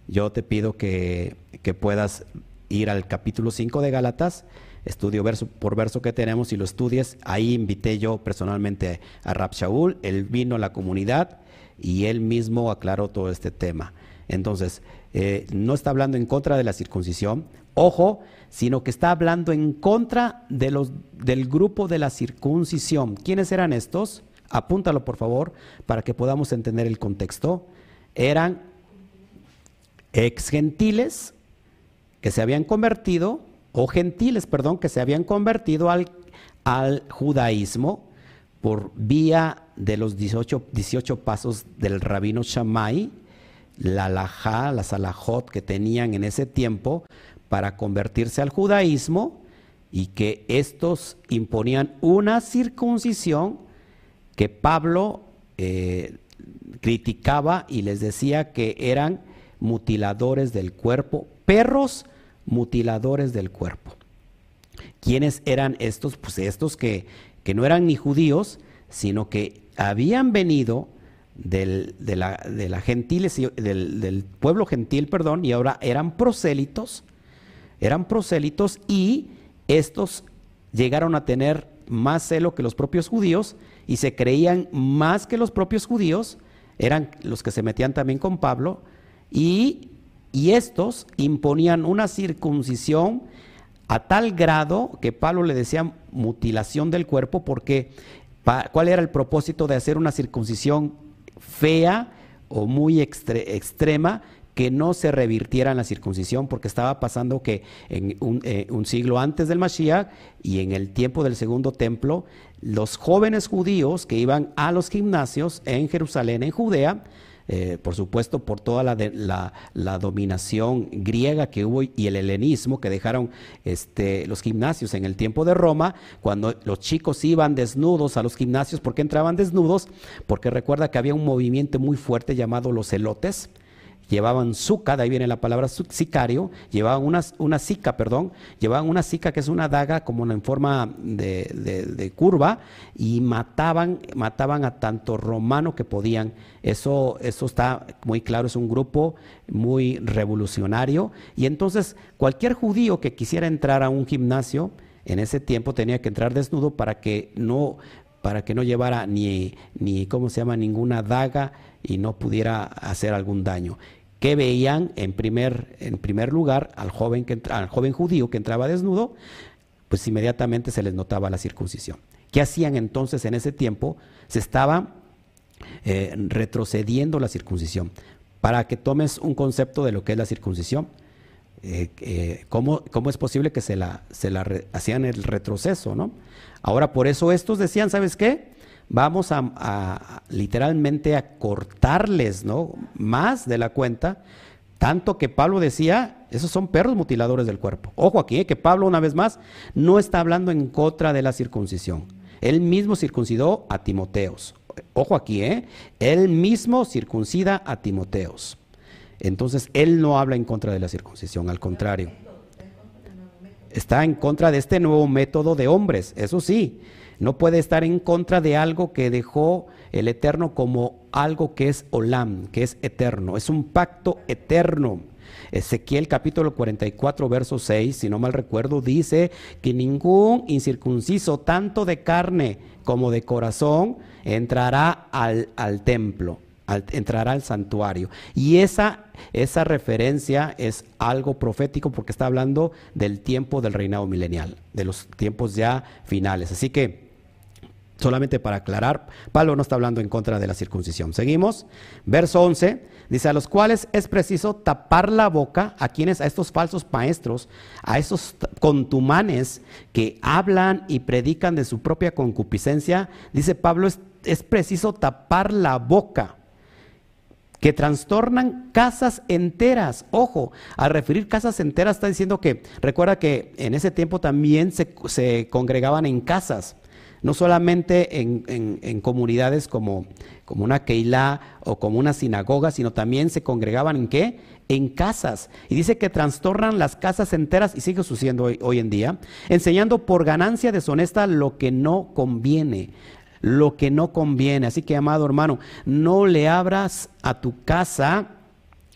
yo te pido que, que puedas ir al capítulo 5 de Gálatas estudio verso por verso que tenemos y lo estudies. Ahí invité yo personalmente a Rab Shaul, él vino a la comunidad y él mismo aclaró todo este tema. Entonces, eh, no está hablando en contra de la circuncisión, ojo, sino que está hablando en contra de los, del grupo de la circuncisión. ¿Quiénes eran estos? Apúntalo por favor para que podamos entender el contexto. Eran ex gentiles que se habían convertido o gentiles, perdón, que se habían convertido al, al judaísmo por vía de los 18, 18 pasos del rabino Shammai la alajá, las alajot que tenían en ese tiempo para convertirse al judaísmo y que estos imponían una circuncisión que Pablo eh, criticaba y les decía que eran mutiladores del cuerpo, perros mutiladores del cuerpo. ¿Quiénes eran estos? Pues estos que, que no eran ni judíos, sino que habían venido del, de la, del, del, pueblo gentil, perdón, y ahora eran prosélitos, eran prosélitos y estos llegaron a tener más celo que los propios judíos y se creían más que los propios judíos, eran los que se metían también con Pablo, y, y estos imponían una circuncisión a tal grado que Pablo le decía mutilación del cuerpo porque ¿cuál era el propósito de hacer una circuncisión fea o muy extrema que no se revirtiera en la circuncisión, porque estaba pasando que en un, eh, un, siglo antes del Mashiach y en el tiempo del segundo templo, los jóvenes judíos que iban a los gimnasios en Jerusalén, en Judea, eh, por supuesto por toda la, la, dominación griega que hubo y el helenismo que dejaron este, los gimnasios en el tiempo de Roma, cuando los chicos iban desnudos a los gimnasios, ¿por qué entraban desnudos? Porque recuerda que había un movimiento muy fuerte llamado los celotes, llevaban suca, de ahí viene la palabra sicario, llevaban una, una sica, perdón, llevaban una sica que es una daga como en forma de, curva y mataban, mataban a tanto romano que podían. Eso, eso está muy claro, es un grupo muy revolucionario. Y entonces cualquier judío que quisiera entrar a un gimnasio, en ese tiempo tenía que entrar desnudo para que no para que no llevara ni, ni, ¿cómo se llama?, ninguna daga y no pudiera hacer algún daño. ¿Qué veían en primer, en primer lugar al joven, que, al joven judío que entraba desnudo? Pues inmediatamente se les notaba la circuncisión. ¿Qué hacían entonces en ese tiempo? Se estaba eh, retrocediendo la circuncisión. Para que tomes un concepto de lo que es la circuncisión, eh, eh, ¿cómo, es posible que se la, se la hacían el retroceso? ¿no? Ahora, por eso estos decían, ¿sabes qué? Vamos a, literalmente a cortarles, ¿no? Más de la cuenta, tanto que Pablo decía, esos son perros mutiladores del cuerpo. Ojo aquí, ¿eh? que Pablo una vez más no está hablando en contra de la circuncisión. Él mismo circuncidó a Timoteos. Ojo aquí, ¿eh? Él mismo circuncida a Timoteos. Entonces, él no habla en contra de la circuncisión, al contrario está en contra de este nuevo método de hombres, eso sí, no puede estar en contra de algo que dejó el Eterno como algo que es olam, que es eterno, es un pacto eterno. Ezequiel capítulo 44, verso 6, si no mal recuerdo, dice que ningún incircunciso, tanto de carne como de corazón, entrará al, al templo entrará al santuario. Y esa, esa referencia es algo profético porque está hablando del tiempo del reinado milenial, de los tiempos ya finales. Así que, solamente para aclarar, Pablo no está hablando en contra de la circuncisión. Seguimos, verso 11. Dice, a los cuales es preciso tapar la boca a quienes, a estos falsos maestros, a esos contumanes que hablan y predican de su propia concupiscencia. Dice Pablo, es, es preciso tapar la boca que trastornan casas enteras. Ojo, al referir casas enteras está diciendo que, recuerda que en ese tiempo también se, congregaban en casas, no solamente en, comunidades como, como una Keilah o como una sinagoga, sino también se congregaban en qué? En casas. Y dice que trastornan las casas enteras, y sigue sucediendo hoy, hoy en día, enseñando por ganancia deshonesta lo que no conviene lo que no conviene. Así que, amado hermano, no le abras a tu casa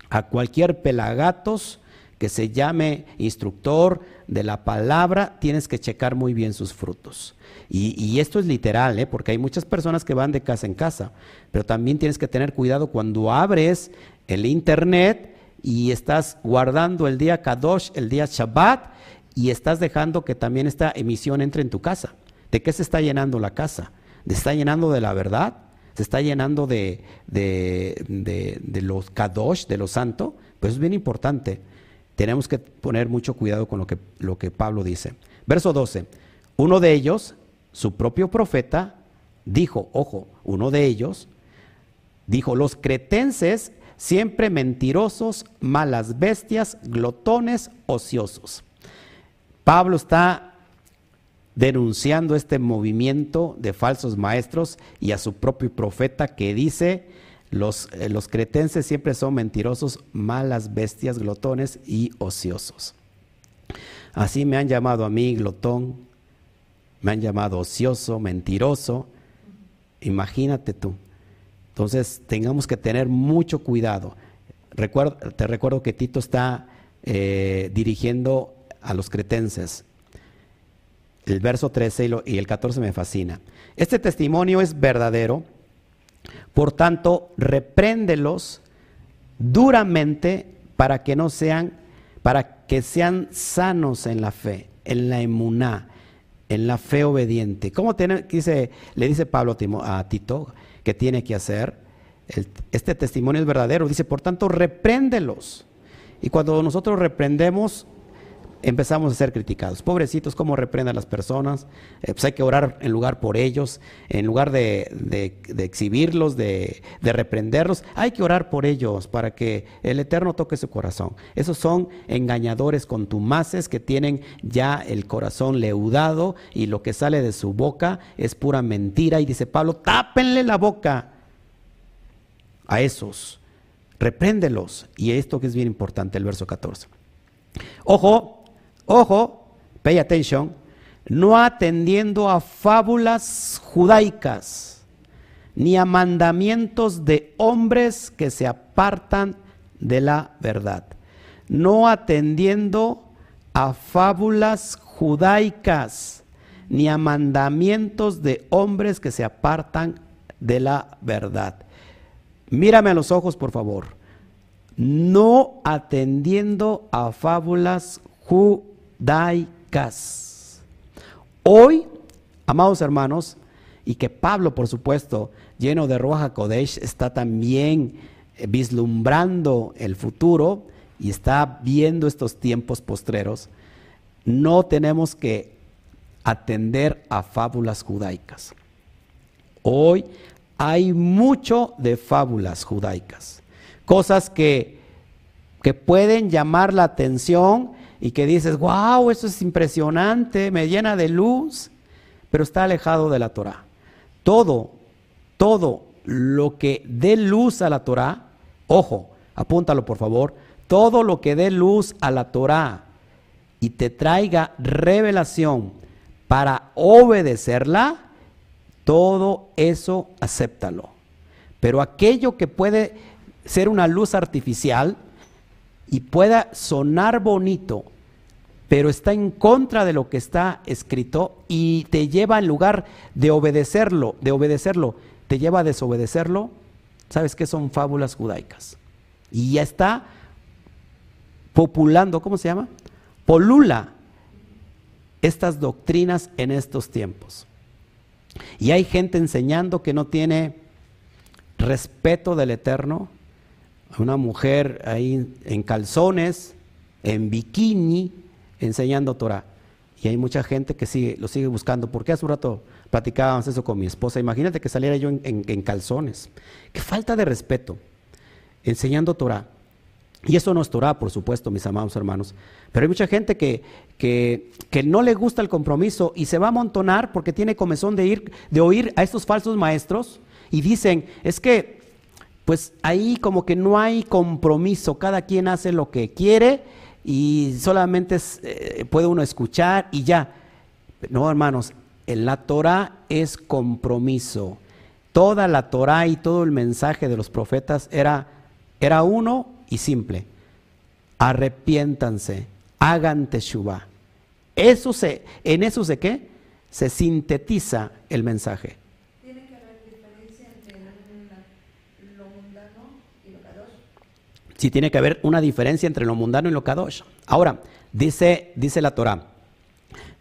a cualquier pelagatos que se llame instructor de la palabra, tienes que checar muy bien sus frutos. Y, esto es literal, ¿eh? porque hay muchas personas que van de casa en casa, pero también tienes que tener cuidado cuando abres el internet y estás guardando el día Kadosh, el día Shabbat, y estás dejando que también esta emisión entre en tu casa. ¿De qué se está llenando la casa? se está llenando de la verdad, se está llenando de, de, los kadosh, de lo santo, pues es bien importante. Tenemos que poner mucho cuidado con lo que, lo que Pablo dice. Verso 12. Uno de ellos, su propio profeta, dijo, ojo, uno de ellos, dijo, los cretenses siempre mentirosos, malas bestias, glotones, ociosos. Pablo está denunciando este movimiento de falsos maestros y a su propio profeta que dice, los, eh, los cretenses siempre son mentirosos, malas bestias, glotones y ociosos. Así me han llamado a mí glotón, me han llamado ocioso, mentiroso. Imagínate tú. Entonces tengamos que tener mucho cuidado. te recuerdo que Tito está eh, dirigiendo a los cretenses. El verso 13 y, y el 14 me fascina. Este testimonio es verdadero, por tanto, repréndelos duramente para que no sean para que sean sanos en la fe, en la emuná, en la fe obediente. ¿Cómo tiene, dice, le dice Pablo a Tito que tiene que hacer? este testimonio es verdadero. Dice, por tanto, repréndelos. Y cuando nosotros reprendemos, empezamos a ser criticados. Pobrecitos, ¿cómo reprenden a las personas? Eh, pues hay que orar en lugar por ellos, en lugar de, exhibirlos, de, reprenderlos, hay que orar por ellos para que el Eterno toque su corazón. Esos son engañadores contumaces que tienen ya el corazón leudado y lo que sale de su boca es pura mentira. Y dice Pablo, tápenle la boca a esos, repréndelos. Y esto que es bien importante, el verso 14. Ojo, ojo, pay attention, no atendiendo a fábulas judaicas, ni a mandamientos de hombres que se apartan de la verdad. No atendiendo a fábulas judaicas, ni a mandamientos de hombres que se apartan de la verdad. Mírame a los ojos, por favor. No atendiendo a fábulas judaicas daicas. Hoy, amados hermanos, y que Pablo, por supuesto, lleno de Roja Kodesh, está también eh, vislumbrando el futuro y está viendo estos tiempos postreros, no tenemos que atender a fábulas judaicas. Hoy hay mucho de fábulas judaicas, cosas que, que pueden llamar la atención y que dices, wow, eso es impresionante, me llena de luz, pero está alejado de la Torah. Todo, todo lo que dé luz a la Torah, ojo, apúntalo por favor, todo lo que dé luz a la Torah y te traiga revelación para obedecerla, todo eso acéptalo. Pero aquello que puede ser una luz artificial, y pueda sonar bonito, pero está en contra de lo que está escrito y te lleva en lugar de obedecerlo, de obedecerlo, te lleva a desobedecerlo, ¿sabes qué son fábulas judaicas? Y ya está populando, ¿cómo se llama? Polula estas doctrinas en estos tiempos. Y hay gente enseñando que no tiene respeto del Eterno, una mujer ahí en calzones, en bikini, enseñando Torah. Y hay mucha gente que sigue, lo sigue buscando. Porque hace un rato platicábamos eso con mi esposa. Imagínate que saliera yo en, calzones. Qué falta de respeto. Enseñando Torah. Y eso no es Torah, por supuesto, mis amados hermanos. Pero hay mucha gente que, que, que, no le gusta el compromiso y se va a amontonar porque tiene comezón de, ir, de oír a estos falsos maestros y dicen, es que pues ahí como que no hay compromiso, cada quien hace lo que quiere y solamente eh, puede uno escuchar y ya. No, hermanos, en la Torah es compromiso. Toda la Torah y todo el mensaje de los profetas era, era uno y simple. Arrepiéntanse, hagan teshuva. Eso se, en eso se qué? Se sintetiza el mensaje. Sí tiene que haber una diferencia entre lo mundano y lo kadosh. Ahora, dice, dice la Torah,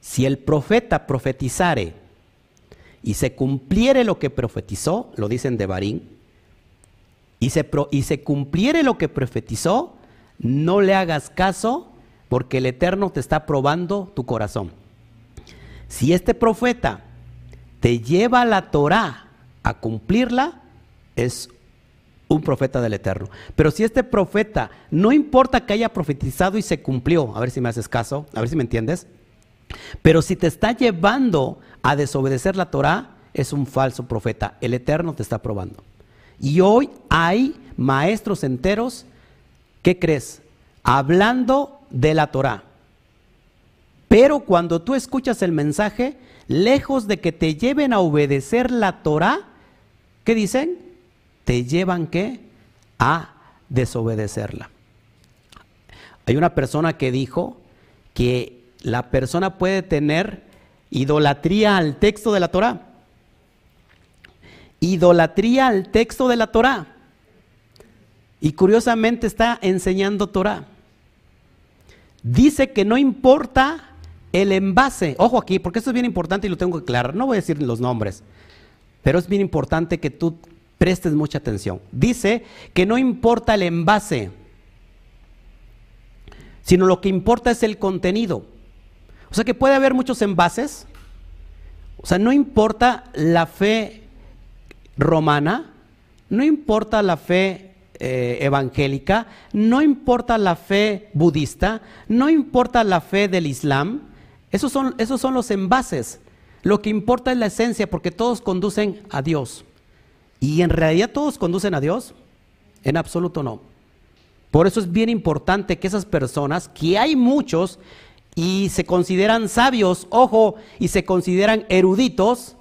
si el profeta profetizare y se cumpliere lo que profetizó, lo dicen de Barín, y se, y se cumpliere lo que profetizó, no le hagas caso porque el Eterno te está probando tu corazón. Si este profeta te lleva la Torah a cumplirla, es un profeta del Eterno. Pero si este profeta, no importa que haya profetizado y se cumplió, a ver si me haces caso, a ver si me entiendes, pero si te está llevando a desobedecer la Torah, es un falso profeta. El Eterno te está probando. Y hoy hay maestros enteros, ¿qué crees? Hablando de la Torah. Pero cuando tú escuchas el mensaje, lejos de que te lleven a obedecer la Torah, ¿qué dicen? Te llevan qué? A desobedecerla. Hay una persona que dijo que la persona puede tener idolatría al texto de la Torah. Idolatría al texto de la Torah. Y curiosamente está enseñando Torah. Dice que no importa el envase, ojo aquí, porque esto es bien importante y lo tengo que aclarar, no voy a decir los nombres, pero es bien importante que tú prestes mucha atención. Dice que no importa el envase, sino lo que importa es el contenido. O sea que puede haber muchos envases, o sea, no importa la fe romana, no importa la fe eh, evangélica, no importa la fe budista, no importa la fe del Islam, esos son, esos son los envases. Lo que importa es la esencia porque todos conducen a Dios. ¿Y en realidad todos conducen a Dios? En absoluto no. Por eso es bien importante que esas personas, que hay muchos y se consideran sabios, ojo, y se consideran eruditos,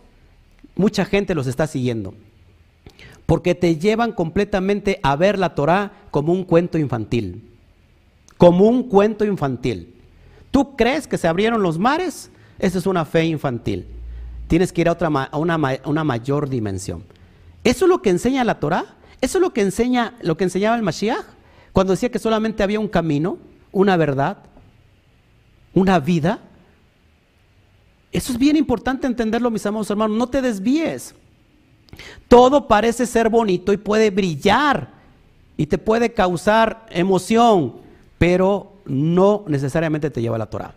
mucha gente los está siguiendo. Porque te llevan completamente a ver la Torah como un cuento infantil. Como un cuento infantil. ¿Tú crees que se abrieron los mares? Esa es una fe infantil. Tienes que ir a, otra, una, una mayor dimensión. ¿Eso es lo que enseña la Torah? ¿Eso es lo que, enseña, lo que enseñaba el Mashiach? Cuando decía que solamente había un camino, una verdad, una vida. Eso es bien importante entenderlo, mis amados hermanos. No te desvíes. Todo parece ser bonito y puede brillar y te puede causar emoción, pero no necesariamente te lleva a la Torah.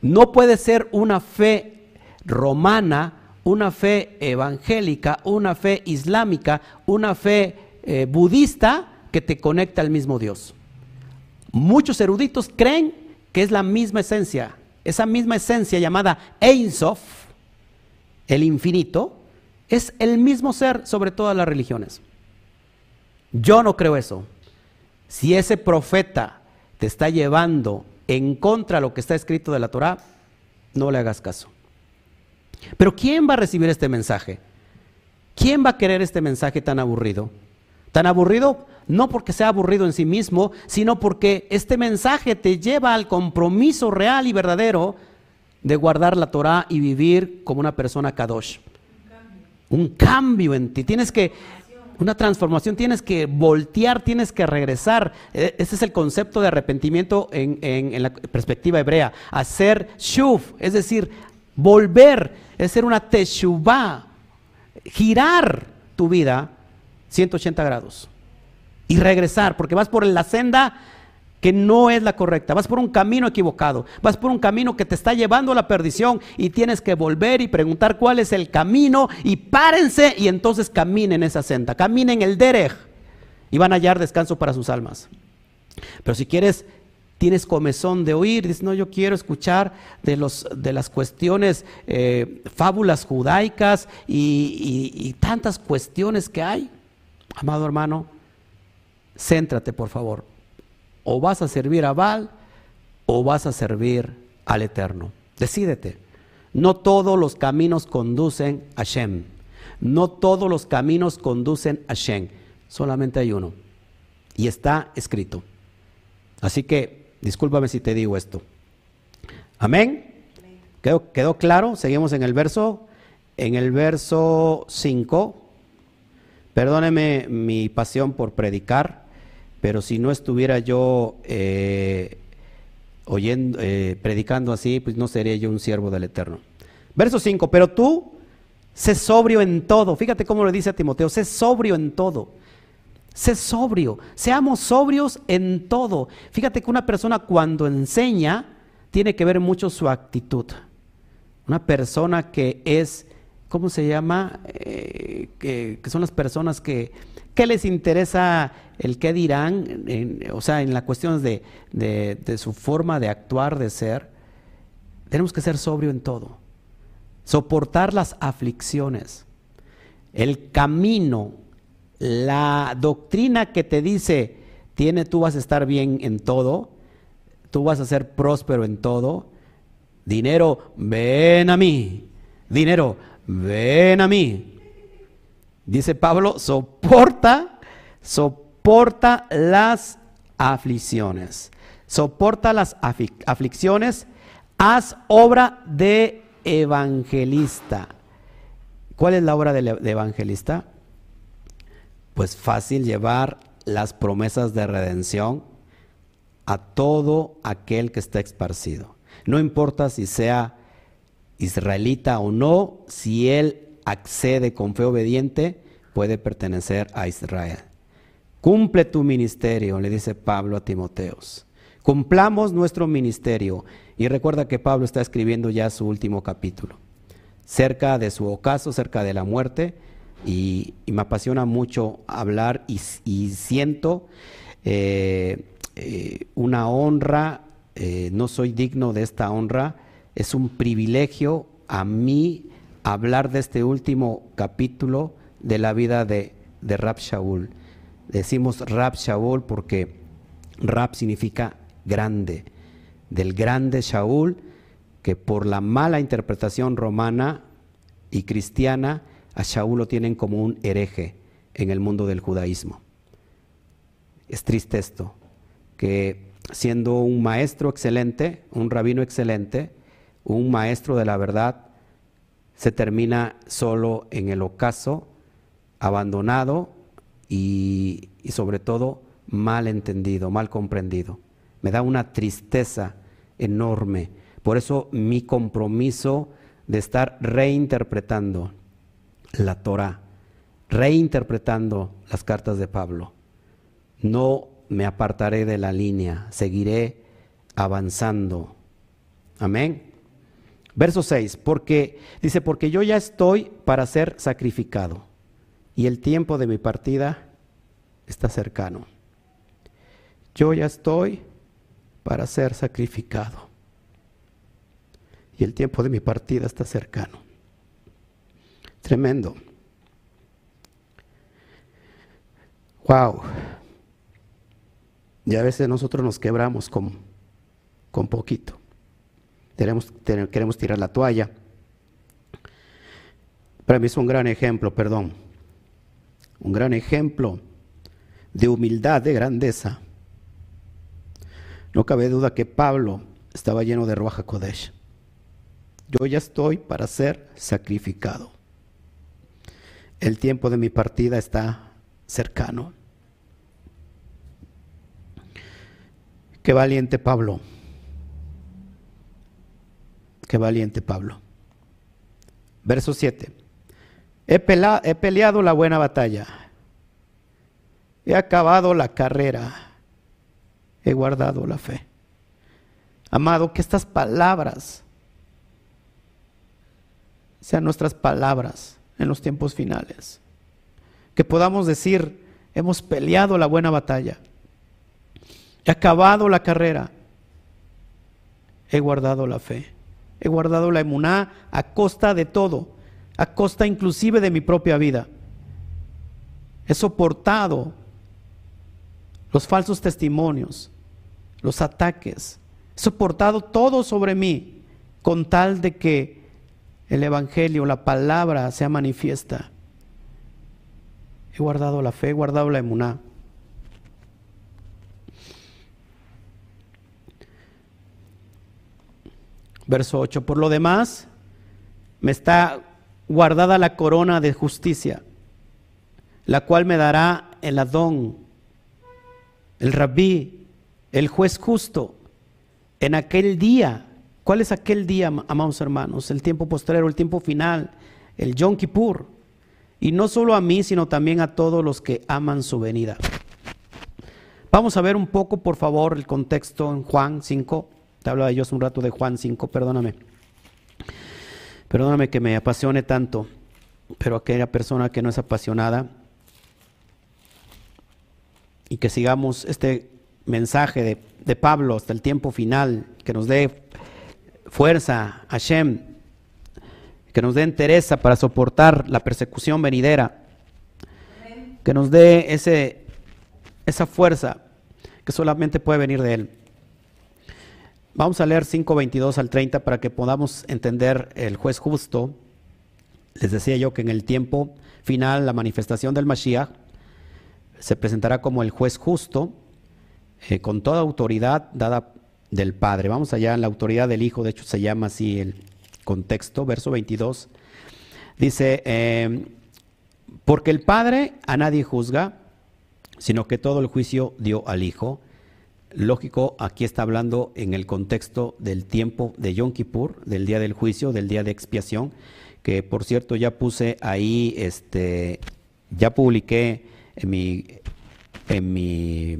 No puede ser una fe romana, una fe evangélica, una fe islámica, una fe eh, budista que te conecta al mismo Dios. Muchos eruditos creen que es la misma esencia, esa misma esencia llamada Ein Sof, el infinito, es el mismo ser sobre todas las religiones. Yo no creo eso. Si ese profeta te está llevando en contra de lo que está escrito de la Torah, no le hagas caso. Pero ¿quién va a recibir este mensaje? ¿Quién va a querer este mensaje tan aburrido? Tan aburrido no porque sea aburrido en sí mismo, sino porque este mensaje te lleva al compromiso real y verdadero de guardar la Torah y vivir como una persona kadosh. Un cambio en ti. Tienes que una transformación, tienes que voltear, tienes que regresar. E, ese es el concepto de arrepentimiento en, la perspectiva hebrea. Hacer shuf, es decir, volver, es ser una teshuvah, girar tu vida 180 grados y regresar, porque vas por la senda que no es la correcta, vas por un camino equivocado, vas por un camino que te está llevando a la perdición y tienes que volver y preguntar cuál es el camino y párense y entonces caminen esa senda, caminen el derech y van a hallar descanso para sus almas. Pero si quieres, tienes comezón de oír, dices, no, yo quiero escuchar de, los, de las cuestiones, eh, fábulas judaicas y, tantas cuestiones que hay. Amado hermano, céntrate por favor o vas a servir a Baal o vas a servir al Eterno. Decídete. No todos los caminos conducen a Shem. No todos los caminos conducen a Shem. Solamente hay uno. Y está escrito. Así que, discúlpame si te digo esto. Amén. ¿Quedó, ¿Quedó, claro? Seguimos en el verso, en el verso 5. Perdóneme mi pasión por predicar pero si no estuviera yo eh, oyendo, eh, predicando así, pues no sería yo un siervo del Eterno. Verso 5, pero tú sé sobrio en todo. Fíjate cómo le dice a Timoteo, sé sobrio en todo. Sé sobrio, seamos sobrios en todo. Fíjate que una persona cuando enseña tiene que ver mucho su actitud. Una persona que es, ¿cómo se llama? Eh, que son las personas que ¿Qué les interesa el qué dirán? o sea, en las cuestiones de, de su forma de actuar, de ser. Tenemos que ser sobrio en todo. Soportar las aflicciones. El camino, la doctrina que te dice, tiene, tú vas a estar bien en todo, tú vas a ser próspero en todo. Dinero, ven a mí. Dinero, ven a mí. Dice Pablo, soporta, soporta las aflicciones. Soporta las aflicciones, haz obra de evangelista. ¿Cuál es la obra de evangelista? Pues fácil llevar las promesas de redención a todo aquel que está esparcido. No importa si sea israelita o no, si él accede con fe obediente, puede pertenecer a Israel. Cumple tu ministerio, le dice Pablo a Timoteos. Cumplamos nuestro ministerio. Y recuerda que Pablo está escribiendo ya su último capítulo, cerca de su ocaso, cerca de la muerte, y, me apasiona mucho hablar y, siento eh, eh, una honra, eh, no soy digno de esta honra, es un privilegio a mí hablar de este último capítulo de la vida de, de Rab Shaul. Decimos Rab Shaul porque Rab significa grande, del grande Shaul, que por la mala interpretación romana y cristiana, a Shaul lo tienen como un hereje en el mundo del judaísmo. Es triste esto, que siendo un maestro excelente, un rabino excelente, un maestro de la verdad, se termina solo en el ocaso, abandonado y, sobre todo mal entendido, mal comprendido. Me da una tristeza enorme. Por eso mi compromiso de estar reinterpretando la Torah, reinterpretando las cartas de Pablo. No me apartaré de la línea, seguiré avanzando. Amén. Verso 6, porque dice, porque yo ya estoy para ser sacrificado y el tiempo de mi partida está cercano. Yo ya estoy para ser sacrificado y el tiempo de mi partida está cercano. Tremendo. Wow. Y a veces nosotros nos quebramos con, con poquito queremos tirar la toalla. Para mí es un gran ejemplo, perdón, un gran ejemplo de humildad, de grandeza. No cabe duda que Pablo estaba lleno de Ruaja Kodesh. Yo ya estoy para ser sacrificado. El tiempo de mi partida está cercano. Qué valiente Pablo. Qué valiente Pablo. Verso 7. He, he peleado la buena batalla. He acabado la carrera. He guardado la fe. Amado, que estas palabras sean nuestras palabras en los tiempos finales. Que podamos decir, hemos peleado la buena batalla. He acabado la carrera. He guardado la fe. He guardado la emuná a costa de todo, a costa inclusive de mi propia vida. He soportado los falsos testimonios, los ataques. He soportado todo sobre mí con tal de que el Evangelio, la palabra sea manifiesta. He guardado la fe, he guardado la emuná. Verso 8, por lo demás, me está guardada la corona de justicia, la cual me dará el Adón, el Rabí, el juez justo, en aquel día. ¿Cuál es aquel día, amados hermanos? El tiempo postrero, el tiempo final, el Yom Kippur. Y no solo a mí, sino también a todos los que aman su venida. Vamos a ver un poco, por favor, el contexto en Juan 5. Te hablaba yo hace un rato de Juan 5, perdóname. Perdóname que me apasione tanto, pero aquella persona que no es apasionada y que sigamos este mensaje de, Pablo hasta el tiempo final, que nos dé fuerza, Hashem, que nos dé entereza para soportar la persecución venidera, que nos dé ese, esa fuerza que solamente puede venir de Él. Vamos a leer 5.22 al 30 para que podamos entender el juez justo. Les decía yo que en el tiempo final la manifestación del Mashiach se presentará como el juez justo, eh, con toda autoridad dada del Padre. Vamos allá en la autoridad del Hijo, de hecho se llama así el contexto, verso 22. Dice, eh, porque el Padre a nadie juzga, sino que todo el juicio dio al Hijo Lógico, aquí está hablando en el contexto del tiempo de Yom Kippur, del día del juicio, del día de expiación, que por cierto ya puse ahí, este, ya publiqué en mi, en mi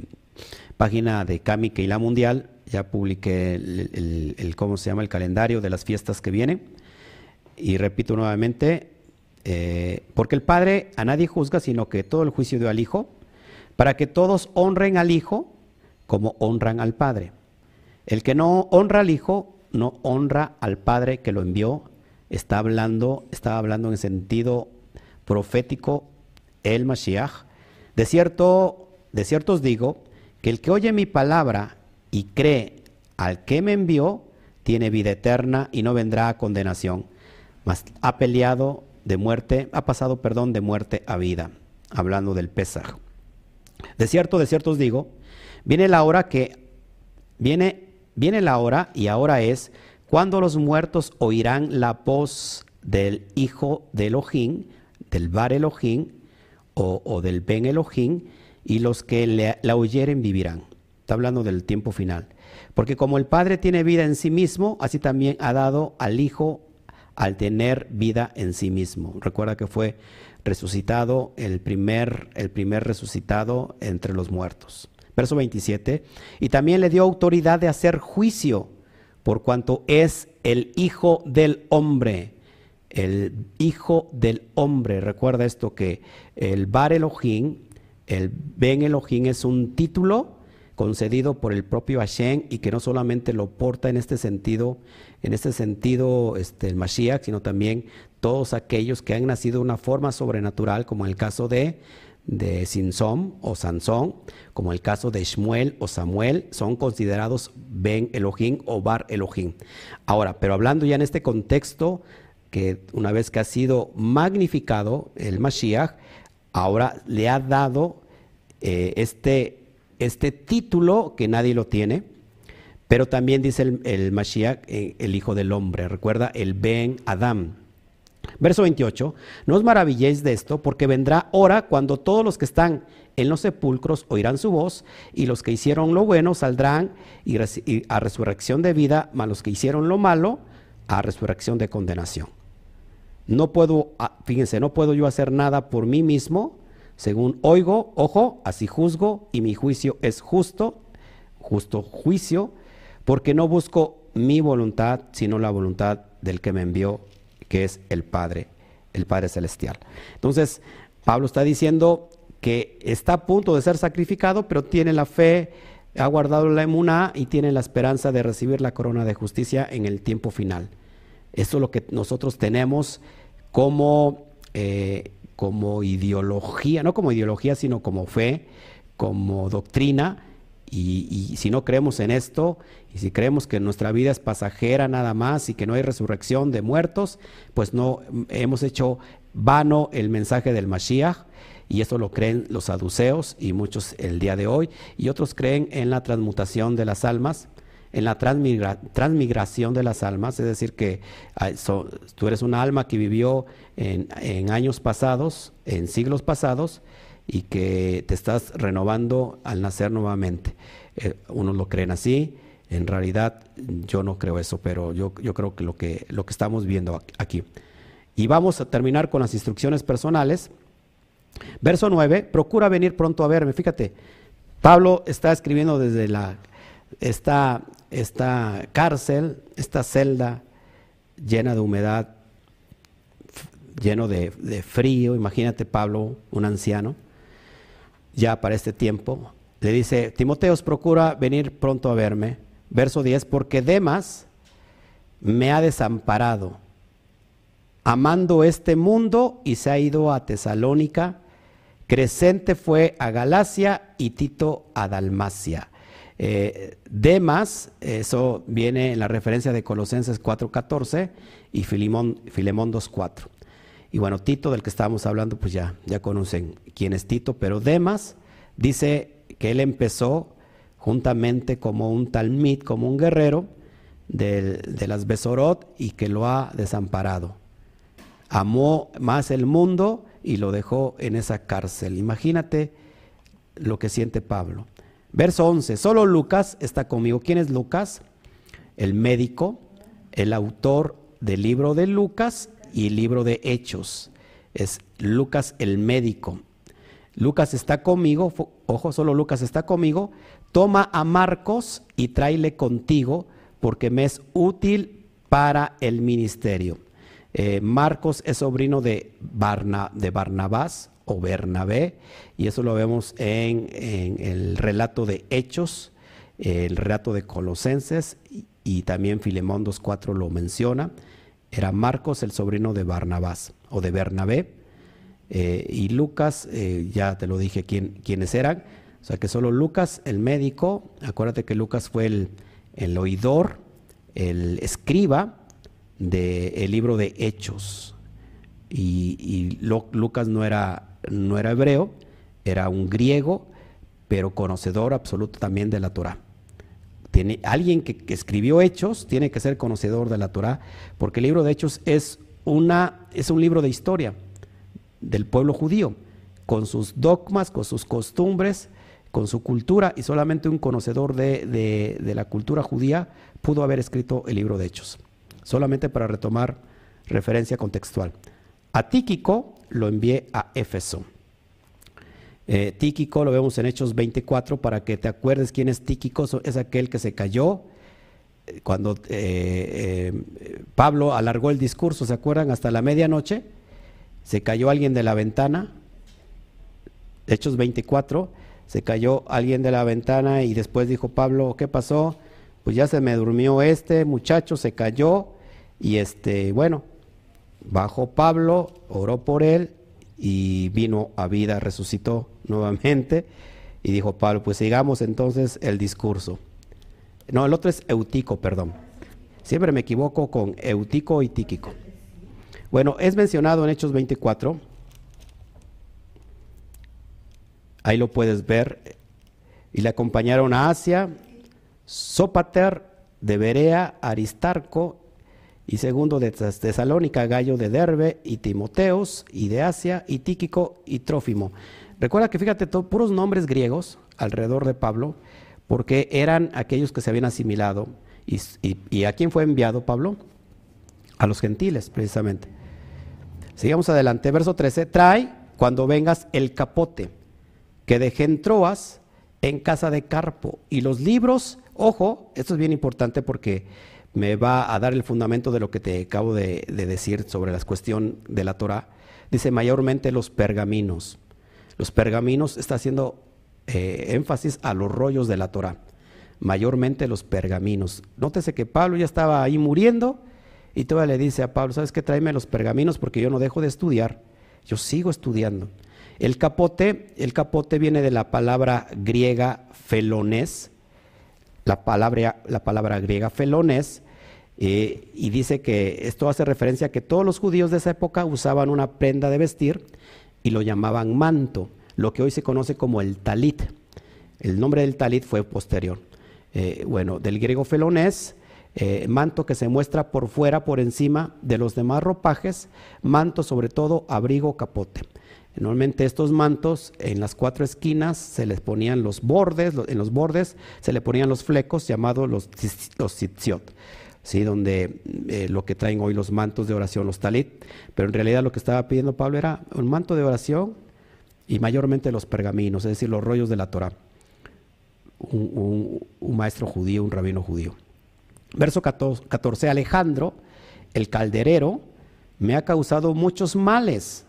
página de Kami Keila Mundial, ya publiqué el, cómo se llama el calendario de las fiestas que vienen. Y repito nuevamente, eh, porque el Padre a nadie juzga, sino que todo el juicio dio al Hijo, para que todos honren al Hijo como honran al Padre. El que no honra al Hijo, no honra al Padre que lo envió. Está hablando, está hablando en sentido profético el Mashiach. De cierto, de cierto os digo que el que oye mi palabra y cree al que me envió, tiene vida eterna y no vendrá a condenación, mas ha peleado de muerte, ha pasado, perdón, de muerte a vida, hablando del Pesaj. De cierto, de cierto os digo Viene la hora que viene viene la hora y ahora es cuando los muertos oirán la voz del hijo de Elohim, del Bar Elohim o, del Ben Elohim y los que la oyeren vivirán. Está hablando del tiempo final. Porque como el Padre tiene vida en sí mismo, así también ha dado al Hijo al tener vida en sí mismo. Recuerda que fue resucitado el primer, el primer resucitado entre los muertos verso 27, y también le dio autoridad de hacer juicio, por cuanto es el Hijo del Hombre. El Hijo del Hombre. Recuerda esto que el Bar Elohim, el Ben Elohim es un título concedido por el propio Hashem y que no solamente lo porta en este sentido, en este sentido este, el Mashiach, sino también todos aquellos que han nacido de una forma sobrenatural, como el caso de de o Sansón, como el caso de Shmuel o Samuel, son considerados Ben Elohim o Bar Elohim. Ahora, pero hablando ya en este contexto, que una vez que ha sido magnificado el Mashiach, ahora le ha dado eh, este, este título que nadie lo tiene, pero también dice el, Mashiach, eh, el Hijo del Hombre, recuerda el Ben Adam. Verso 28, no os maravilléis de esto, porque vendrá hora cuando todos los que están en los sepulcros oirán su voz, y los que hicieron lo bueno saldrán y, a resurrección de vida, mas los que hicieron lo malo a resurrección de condenación. No puedo, ah, fíjense, no puedo yo hacer nada por mí mismo, según oigo, ojo, así juzgo, y mi juicio es justo, justo juicio, porque no busco mi voluntad, sino la voluntad del que me envió que es el Padre, el Padre Celestial. Entonces, Pablo está diciendo que está a punto de ser sacrificado, pero tiene la fe, ha guardado la emuná y tiene la esperanza de recibir la corona de justicia en el tiempo final. Eso es lo que nosotros tenemos como, eh, como ideología, no como ideología, sino como fe, como doctrina. y, si no creemos en esto, y si creemos que nuestra vida es pasajera nada más y que no hay resurrección de muertos, pues no hemos hecho vano el mensaje del Mashiach. Y eso lo creen los saduceos y muchos el día de hoy. Y otros creen en la transmutación de las almas, en la transmigración de las almas. Es decir, que tú eres una alma que vivió en, años pasados, en siglos pasados, y que te estás renovando al nacer nuevamente. Eh, unos lo creen así, en realidad yo no creo eso, pero yo, yo creo que lo, que lo que estamos viendo aquí. Y vamos a terminar con las instrucciones personales. Verso 9, procura venir pronto a verme. Fíjate, Pablo está escribiendo desde la, esta, esta cárcel, esta celda llena de humedad, lleno de, de frío. Imagínate Pablo, un anciano. ya para este tiempo, le dice, Timoteos, procura venir pronto a verme. Verso 10, porque Demas me ha desamparado, amando este mundo y se ha ido a Tesalónica. Crescente fue a Galacia y Tito a Dalmacia. Eh, Demas, eso viene en la referencia de Colosenses 4.14 y Filemón, Filemón 2.4. Y bueno, Tito, del que estábamos hablando, pues ya, ya conocen quién es Tito, pero Demas dice que él empezó juntamente como un talmid, como un guerrero de, de las Besorot y que lo ha desamparado. Amó más el mundo y lo dejó en esa cárcel. Imagínate lo que siente Pablo. Verso 11, solo Lucas está conmigo. ¿Quién es Lucas? El médico, el autor del libro de Lucas y el libro de Hechos. Es Lucas el médico. Lucas está conmigo, ojo, solo Lucas está conmigo. Toma a Marcos y tráele contigo porque me es útil para el ministerio. Eh, Marcos es sobrino de, de Barnabás, o Bernabé, y eso lo vemos en, el relato de Hechos, el relato de Colosenses, y, también Filemón 2.4 lo menciona. Era Marcos el sobrino de Barnabás o de Bernabé, eh, y Lucas, eh, ya te lo dije quién, quiénes eran, o sea que solo Lucas, el médico, acuérdate que Lucas fue el, el oidor, el escriba del libro de Hechos. Y, Lucas no era no era hebreo, era un griego, pero conocedor absoluto también de la Torah. Tiene, alguien que, escribió Hechos tiene que ser conocedor de la Torah, porque el libro de Hechos es, una, es un libro de historia del pueblo judío, con sus dogmas, con sus costumbres, con su cultura, y solamente un conocedor de, de la cultura judía pudo haber escrito el libro de Hechos, solamente para retomar referencia contextual. A Tíquico lo envié a Éfeso. Eh, Tíquico lo vemos en Hechos 24 para que te acuerdes quién es Tíquico, es aquel que se cayó eh, cuando eh, Pablo alargó el discurso, ¿se acuerdan? Hasta la medianoche, se cayó alguien de la ventana, Hechos 24, se cayó alguien de la ventana y después dijo Pablo, ¿qué pasó? Pues ya se me durmió este muchacho, se cayó y este, bueno, Bajó Pablo, oró por él y vino a vida, resucitó nuevamente. Y dijo Pablo, pues sigamos entonces el discurso. No, el otro es Eutico, perdón. Siempre me equivoco con Eutico y Tíquico. Bueno, es mencionado en Hechos 24. Ahí lo puedes ver. Y le acompañaron a Asia, Sópater de Berea, Aristarco y segundo de Tesalónica, Gallo de Derbe, y Timoteos, y de Asia, y Tíquico, y Trófimo. Recuerda que fíjate, todo, puros nombres griegos alrededor de Pablo, porque eran aquellos que se habían asimilado. ¿Y, a quién fue enviado Pablo? A los gentiles, precisamente. Sigamos adelante, verso 13. Trae cuando vengas el capote que dejé en Troas en casa de Carpo. Y los libros, ojo, esto es bien importante porque me va a dar el fundamento de lo que te acabo de, decir sobre la cuestión de la Torah. Dice mayormente los pergaminos. Los pergaminos está haciendo eh, énfasis a los rollos de la Torah. Mayormente los pergaminos. Nótese que Pablo ya estaba ahí muriendo y todavía le dice a Pablo, ¿sabes qué? Tráeme los pergaminos porque yo no dejo de estudiar. Yo sigo estudiando. El capote, el capote viene de la palabra griega felones, la palabra, la palabra griega felones eh, y dice que esto hace referencia a que todos los judíos de esa época usaban una prenda de vestir y lo llamaban manto, lo que hoy se conoce como el talit. El nombre del talit fue posterior. Eh, bueno, del griego felonés, eh, manto que se muestra por fuera, por encima de los demás ropajes, manto sobre todo, abrigo, capote. Normalmente estos mantos en las cuatro esquinas se les ponían los bordes, en los bordes se le ponían los flecos llamados los, los ¿sí? donde eh, lo que traen hoy los mantos de oración, los talit, pero en realidad lo que estaba pidiendo Pablo era un manto de oración y mayormente los pergaminos, es decir, los rollos de la Torah. Un, maestro judío, un rabino judío. Verso 14, Alejandro, el calderero, me ha causado muchos males.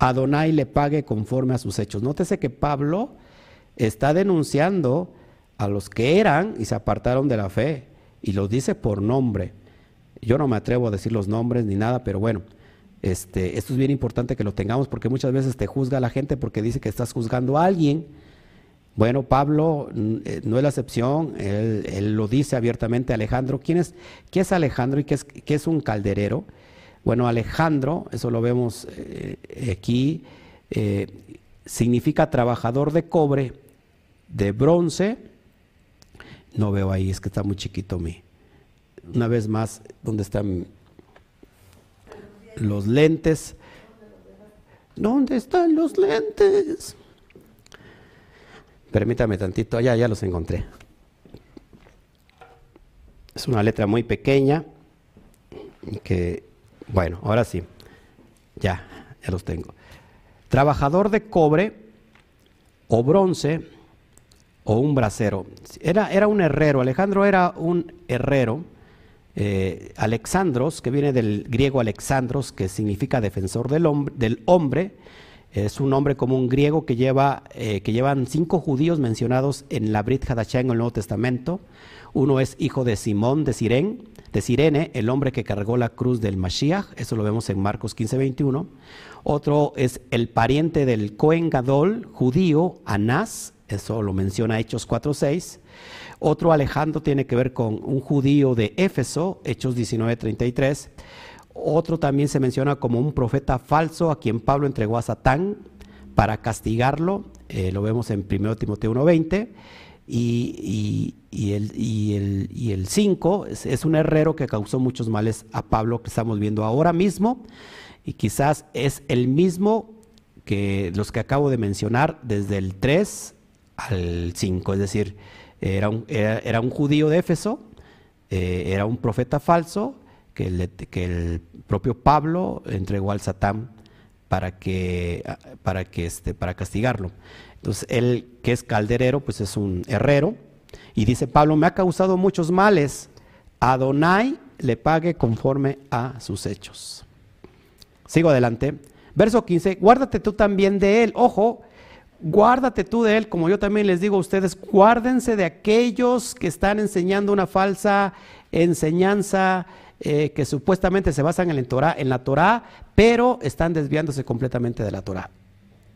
Adonai le pague conforme a sus hechos. Nótese que Pablo está denunciando a los que eran y se apartaron de la fe. Y los dice por nombre. Yo no me atrevo a decir los nombres ni nada, pero bueno, este, esto es bien importante que lo tengamos porque muchas veces te juzga la gente porque dice que estás juzgando a alguien. Bueno, Pablo eh, no es la excepción, él, lo dice abiertamente. Alejandro, ¿quién es, ¿qué es Alejandro y qué es, qué es un calderero? Bueno, Alejandro, eso lo vemos eh, aquí, eh, significa trabajador de cobre, de bronce. No veo ahí, es que está muy chiquito mi. Una vez más, ¿dónde están los lentes? ¿Dónde están los lentes? Permítame tantito, ya, ya los encontré. Es una letra muy pequeña que bueno, ahora sí. Ya, ya los tengo. Trabajador de cobre o bronce o un bracero. Era, era un herrero. Alejandro era un herrero. Eh, Alexandros, que viene del griego Alexandros, que significa defensor del hombre, del hombre es un nombre común griego que, lleva, eh, que llevan cinco judíos mencionados en la Brit Hadashah en el Nuevo Testamento. Uno es hijo de Simón de Sirene, de Sirene, el hombre que cargó la cruz del Mashiach, eso lo vemos en Marcos 15, 21. Otro es el pariente del Cohen Gadol, judío, Anás, eso lo menciona Hechos 4, 6. Otro Alejandro tiene que ver con un judío de Éfeso, Hechos 19, 33. Otro también se menciona como un profeta falso a quien Pablo entregó a Satán para castigarlo, eh, lo vemos en 1 Timoteo 1.20 y, y, el, y, el, 5 es, un herrero que causó muchos males a Pablo que estamos viendo ahora mismo y quizás es el mismo que los que acabo de mencionar desde el 3 al 5, es decir, era un, era, un judío de Éfeso, eh, era un profeta falso que, el propio Pablo entregó al Satán para que, para que este, para castigarlo. Entonces, él que es calderero, pues es un herrero. Y dice Pablo, me ha causado muchos males. Adonai le pague conforme a sus hechos. Sigo adelante. Verso 15, guárdate tú también de él. Ojo, guárdate tú de él, como yo también les digo a ustedes, guárdense de aquellos que están enseñando una falsa enseñanza eh, que supuestamente se basan en Torah, en la Torah, pero están desviándose completamente de la Torah.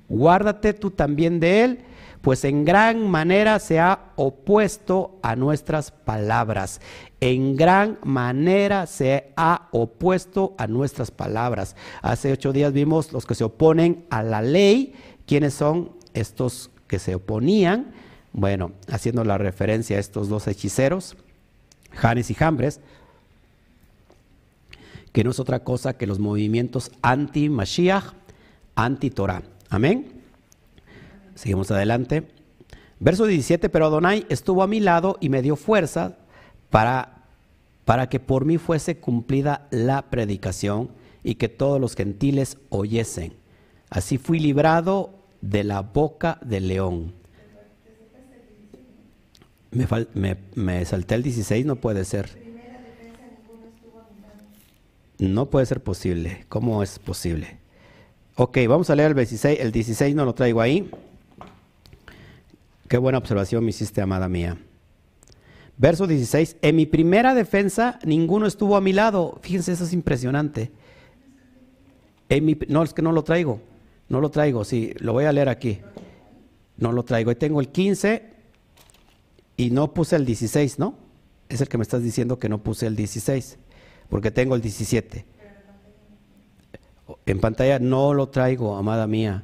Guárdate tú también de él, pues en gran manera se ha opuesto a nuestras palabras. En gran manera se ha opuesto a nuestras palabras. Hace ocho días vimos los que se oponen a la ley. ¿Quiénes son estos que se oponían? Bueno, haciendo la referencia a estos dos hechiceros, Janes y Jambres, que no es otra cosa que los movimientos anti-Mashiach, anti-Torah. Amén. Seguimos adelante. Verso 17, pero Adonai estuvo a mi lado y me dio fuerza para, para que por mí fuese cumplida la predicación y que todos los gentiles oyesen. Así fui librado de la boca del león. Me, me, salté el 16, no puede ser. No puede ser posible. ¿Cómo es posible? Ok, vamos a leer el 16. El 16 no lo traigo ahí. Qué buena observación me hiciste, amada mía. Verso 16. En mi primera defensa ninguno estuvo a mi lado. Fíjense, eso es impresionante. En mi, no, es que no lo traigo. No lo traigo, sí, lo voy a leer aquí. No lo traigo. Ahí tengo el 15 y no puse el 16, ¿no? Es el que me estás diciendo que no puse el 16 porque tengo el 17. En pantalla no lo traigo, amada mía.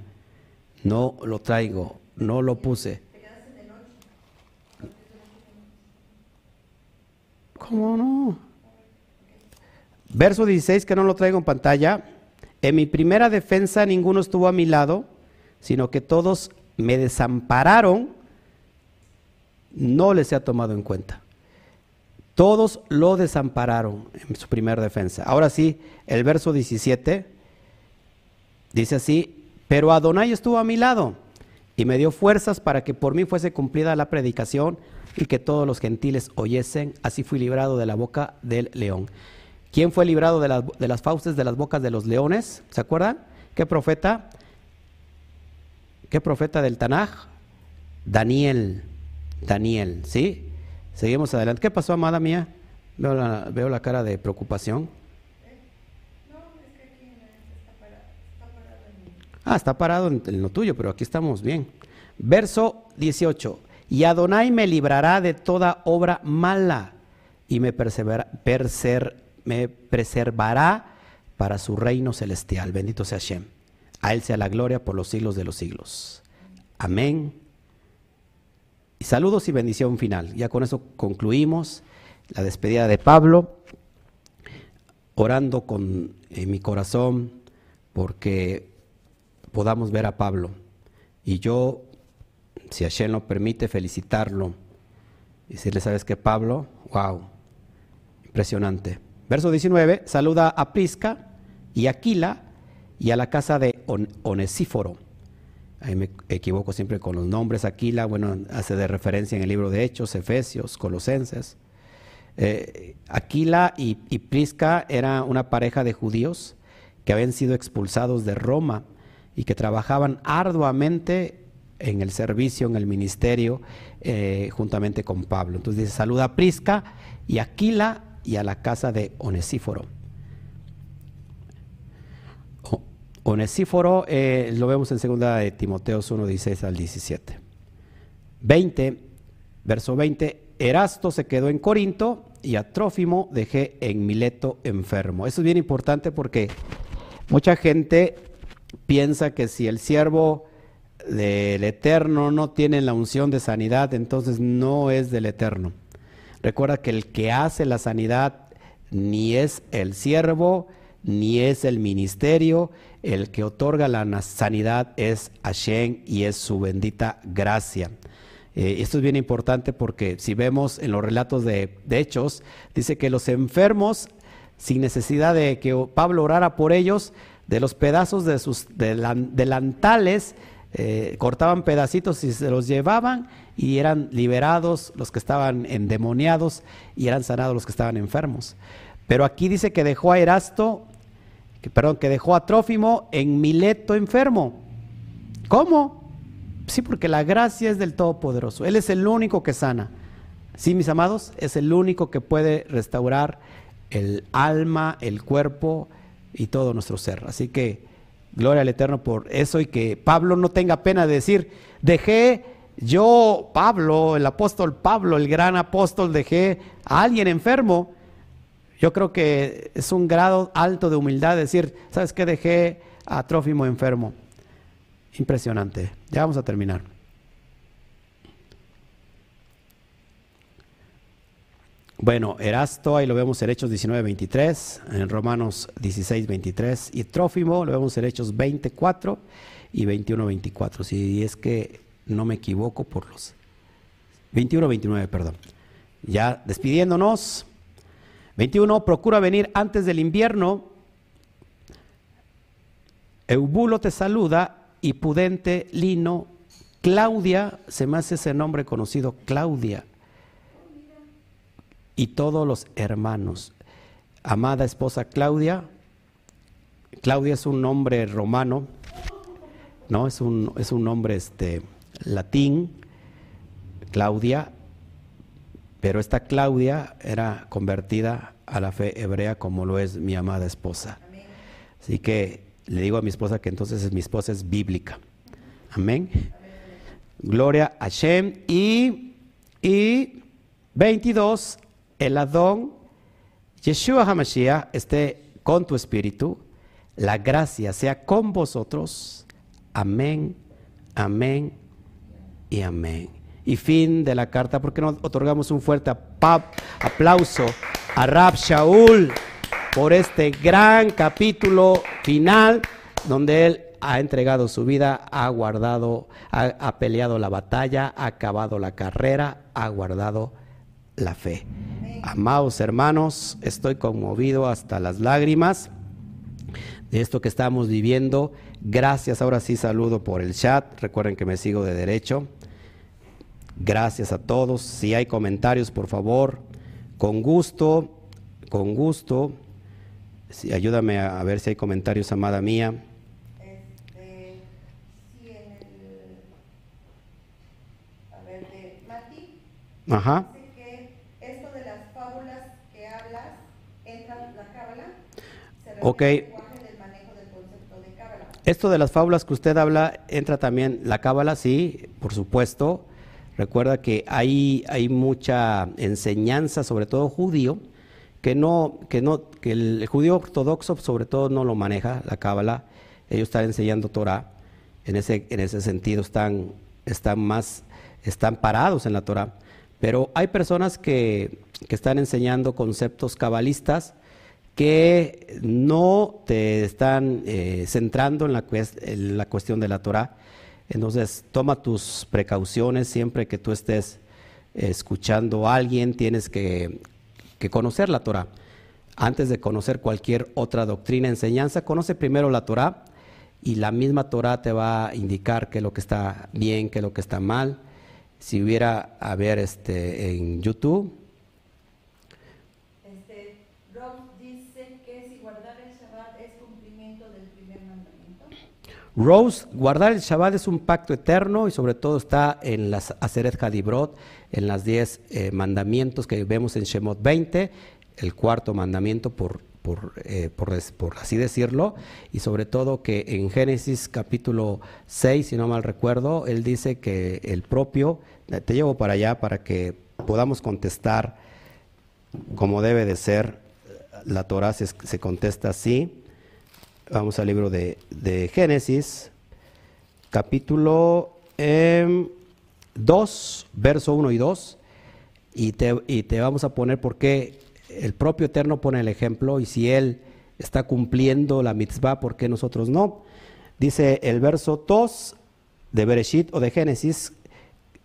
No lo traigo, no lo puse. ¿Cómo no? Verso 16 que no lo traigo en pantalla. En mi primera defensa ninguno estuvo a mi lado, sino que todos me desampararon. No les he tomado en cuenta. Todos lo desampararon en su primera defensa. Ahora sí, el verso 17 dice así, pero Adonai estuvo a mi lado y me dio fuerzas para que por mí fuese cumplida la predicación y que todos los gentiles oyesen. Así fui librado de la boca del león. ¿Quién fue librado de, las fauces de las bocas de los leones? ¿Se acuerdan? ¿Qué profeta? ¿Qué profeta del Tanaj? Daniel, Daniel, ¿sí? Seguimos adelante. ¿Qué pasó, amada mía? Veo veo la cara de preocupación. Ah, está parado en, lo tuyo, pero aquí estamos bien. Verso 18. Y Adonai me librará de toda obra mala y me, preservará para su reino celestial. Bendito sea Hashem. A Él sea la gloria por los siglos de los siglos. Amén. Y saludos y bendición final. Ya con eso concluimos la despedida de Pablo, orando con mi corazón porque podamos ver a Pablo. Y yo, si Hashem lo permite, felicitarlo. Y decirle, ¿sabes qué, Pablo? ¡Wow! Impresionante. Verso 19, saluda a Prisca y Aquila y a la casa de Onesíforo. Ahí me equivoco siempre con los nombres. Aquila, bueno, hace de referencia en el libro de Hechos, Efesios, Colosenses. Eh, Aquila y, y Prisca era una pareja de judíos que habían sido expulsados de Roma y que trabajaban arduamente en el servicio, en el ministerio, eh, juntamente con Pablo. Entonces dice, saluda a Prisca y Aquila y a la casa de Onesíforo. Onesíforo eh, lo vemos en 2 de Timoteos 1, 16 al 17. 20, verso 20, Erasto se quedó en Corinto y a Trófimo dejé en Mileto enfermo. Eso es bien importante porque mucha gente piensa que si el siervo del Eterno no tiene la unción de sanidad, entonces no es del Eterno. Recuerda que el que hace la sanidad ni es el siervo, ni es el ministerio, el que otorga la sanidad es Hashem y es su bendita gracia. Eh, esto es bien importante porque si vemos en los relatos de, Hechos, dice que los enfermos, sin necesidad de que Pablo orara por ellos, de los pedazos de sus delantales, eh, cortaban pedacitos y se los llevaban y eran liberados los que estaban endemoniados y eran sanados los que estaban enfermos. Pero aquí dice que dejó a Erasto que, perdón, que dejó a Trófimo en Mileto enfermo. ¿Cómo? Sí, porque la gracia es del Todopoderoso. Él es el único que sana. Sí, mis amados, es el único que puede restaurar el alma, el cuerpo y todo nuestro ser. Así que gloria al Eterno por eso y que Pablo no tenga pena de decir, dejé yo, Pablo, el apóstol Pablo, el gran apóstol, dejé a alguien enfermo yo creo que es un grado alto de humildad decir, ¿sabes qué? Dejé a Trófimo enfermo. Impresionante. Ya vamos a terminar. Bueno, Erasto, ahí lo vemos en Hechos 19, 23, en Romanos 16, 23, y Trófimo lo vemos en Hechos 24 y 21, 24, si es que no me equivoco por los 21, 29, perdón. Ya despidiéndonos, 21. Procura venir antes del invierno. Eubulo te saluda y Pudente, Lino, Claudia, se me hace ese nombre conocido, Claudia, y todos los hermanos. Amada esposa Claudia, Claudia es un nombre romano, ¿no? Es un, es un nombre este, latín, Claudia, pero esta Claudia era convertida a la fe hebrea como lo es mi amada esposa. Así que le digo a mi esposa que entonces mi esposa es bíblica. Amén. Gloria a Shem. Y, y 22, el Adón, Yeshua HaMashiach esté con tu espíritu. La gracia sea con vosotros. Amén, amén y amén y fin de la carta. porque no otorgamos un fuerte aplauso a Rab Shaul por este gran capítulo final donde él ha entregado su vida, ha guardado, ha, peleado la batalla, ha acabado la carrera, ha guardado la fe. Amados hermanos, estoy conmovido hasta las lágrimas de esto que estamos viviendo. Gracias, ahora sí saludo por el chat. Recuerden que me sigo de derecho. Gracias a todos. Si hay comentarios, por favor, con gusto, con gusto. Si, ayúdame a, ver si hay comentarios, amada mía. Este, a ver, de Mati, Ajá. dice que esto de las fábulas que hablas entra en la cábala. Se refiere Ok. al lenguaje del manejo del concepto de cábala. Esto de las fábulas que usted habla, entra también la cábala, sí, por supuesto. Recuerda que hay, hay mucha enseñanza, sobre todo judío, que no, que no, que el judío ortodoxo sobre todo no lo maneja, la cábala. Ellos están enseñando Torah. En ese, en ese sentido están, están más, están parados en la Torah. Pero hay personas que, que están enseñando conceptos cabalistas que no te están eh, centrando en la, cuestión de la Torah. Entonces, toma tus precauciones siempre que tú estés escuchando a alguien, tienes que, que conocer la Torah. Antes de conocer cualquier otra doctrina, enseñanza, conoce primero la Torah y la misma Torah te va a indicar qué es lo que está bien, qué es lo que está mal. Si hubiera, a ver, este, en YouTube, Este, Rob dice que si guardar el Shabbat es cumplimiento del primer mandamiento. Rose, guardar el Shabbat es un pacto eterno y sobre todo está en las Aseret Hadibrot, en las 10 eh, mandamientos que vemos en Shemot 20, el cuarto mandamiento por, por, eh, por, así decirlo, y sobre todo que en Génesis capítulo 6, si no mal recuerdo, él dice que el propio, te llevo para allá para que podamos contestar como debe de ser, la Torah se contesta así. Vamos al libro de, de Génesis, capítulo 2, verso 1 y 2, y te, y te vamos a poner por qué el propio Eterno pone el ejemplo y si Él está cumpliendo la mitzvah, ¿por qué nosotros no? Dice el verso 2 de Bereshit o de Génesis,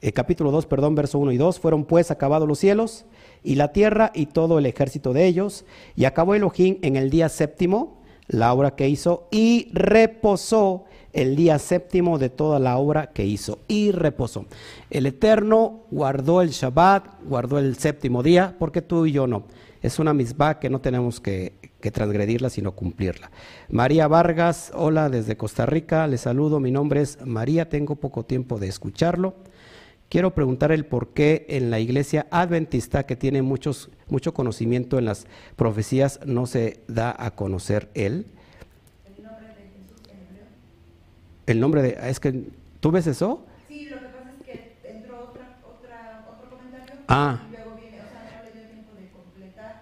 eh, capítulo 2, perdón, verso 1 y 2, fueron pues acabados los cielos y la tierra y todo el ejército de ellos, y acabó Elohim en el día séptimo la obra que hizo y reposó el día séptimo de toda la obra que hizo y reposó. El Eterno guardó el Shabbat, guardó el séptimo día, porque tú y yo no. Es una misma que no tenemos que, que transgredirla, sino cumplirla. María Vargas, hola desde Costa Rica, le saludo, mi nombre es María, tengo poco tiempo de escucharlo. Quiero preguntar el por qué en la iglesia adventista, que tiene muchos, mucho conocimiento en las profecías, no se da a conocer él. El nombre de Es que, ¿tú ves eso? Sí, lo que pasa es que entró otra, otra, otro comentario Ah. y luego viene, o sea, no le dio tiempo de completar.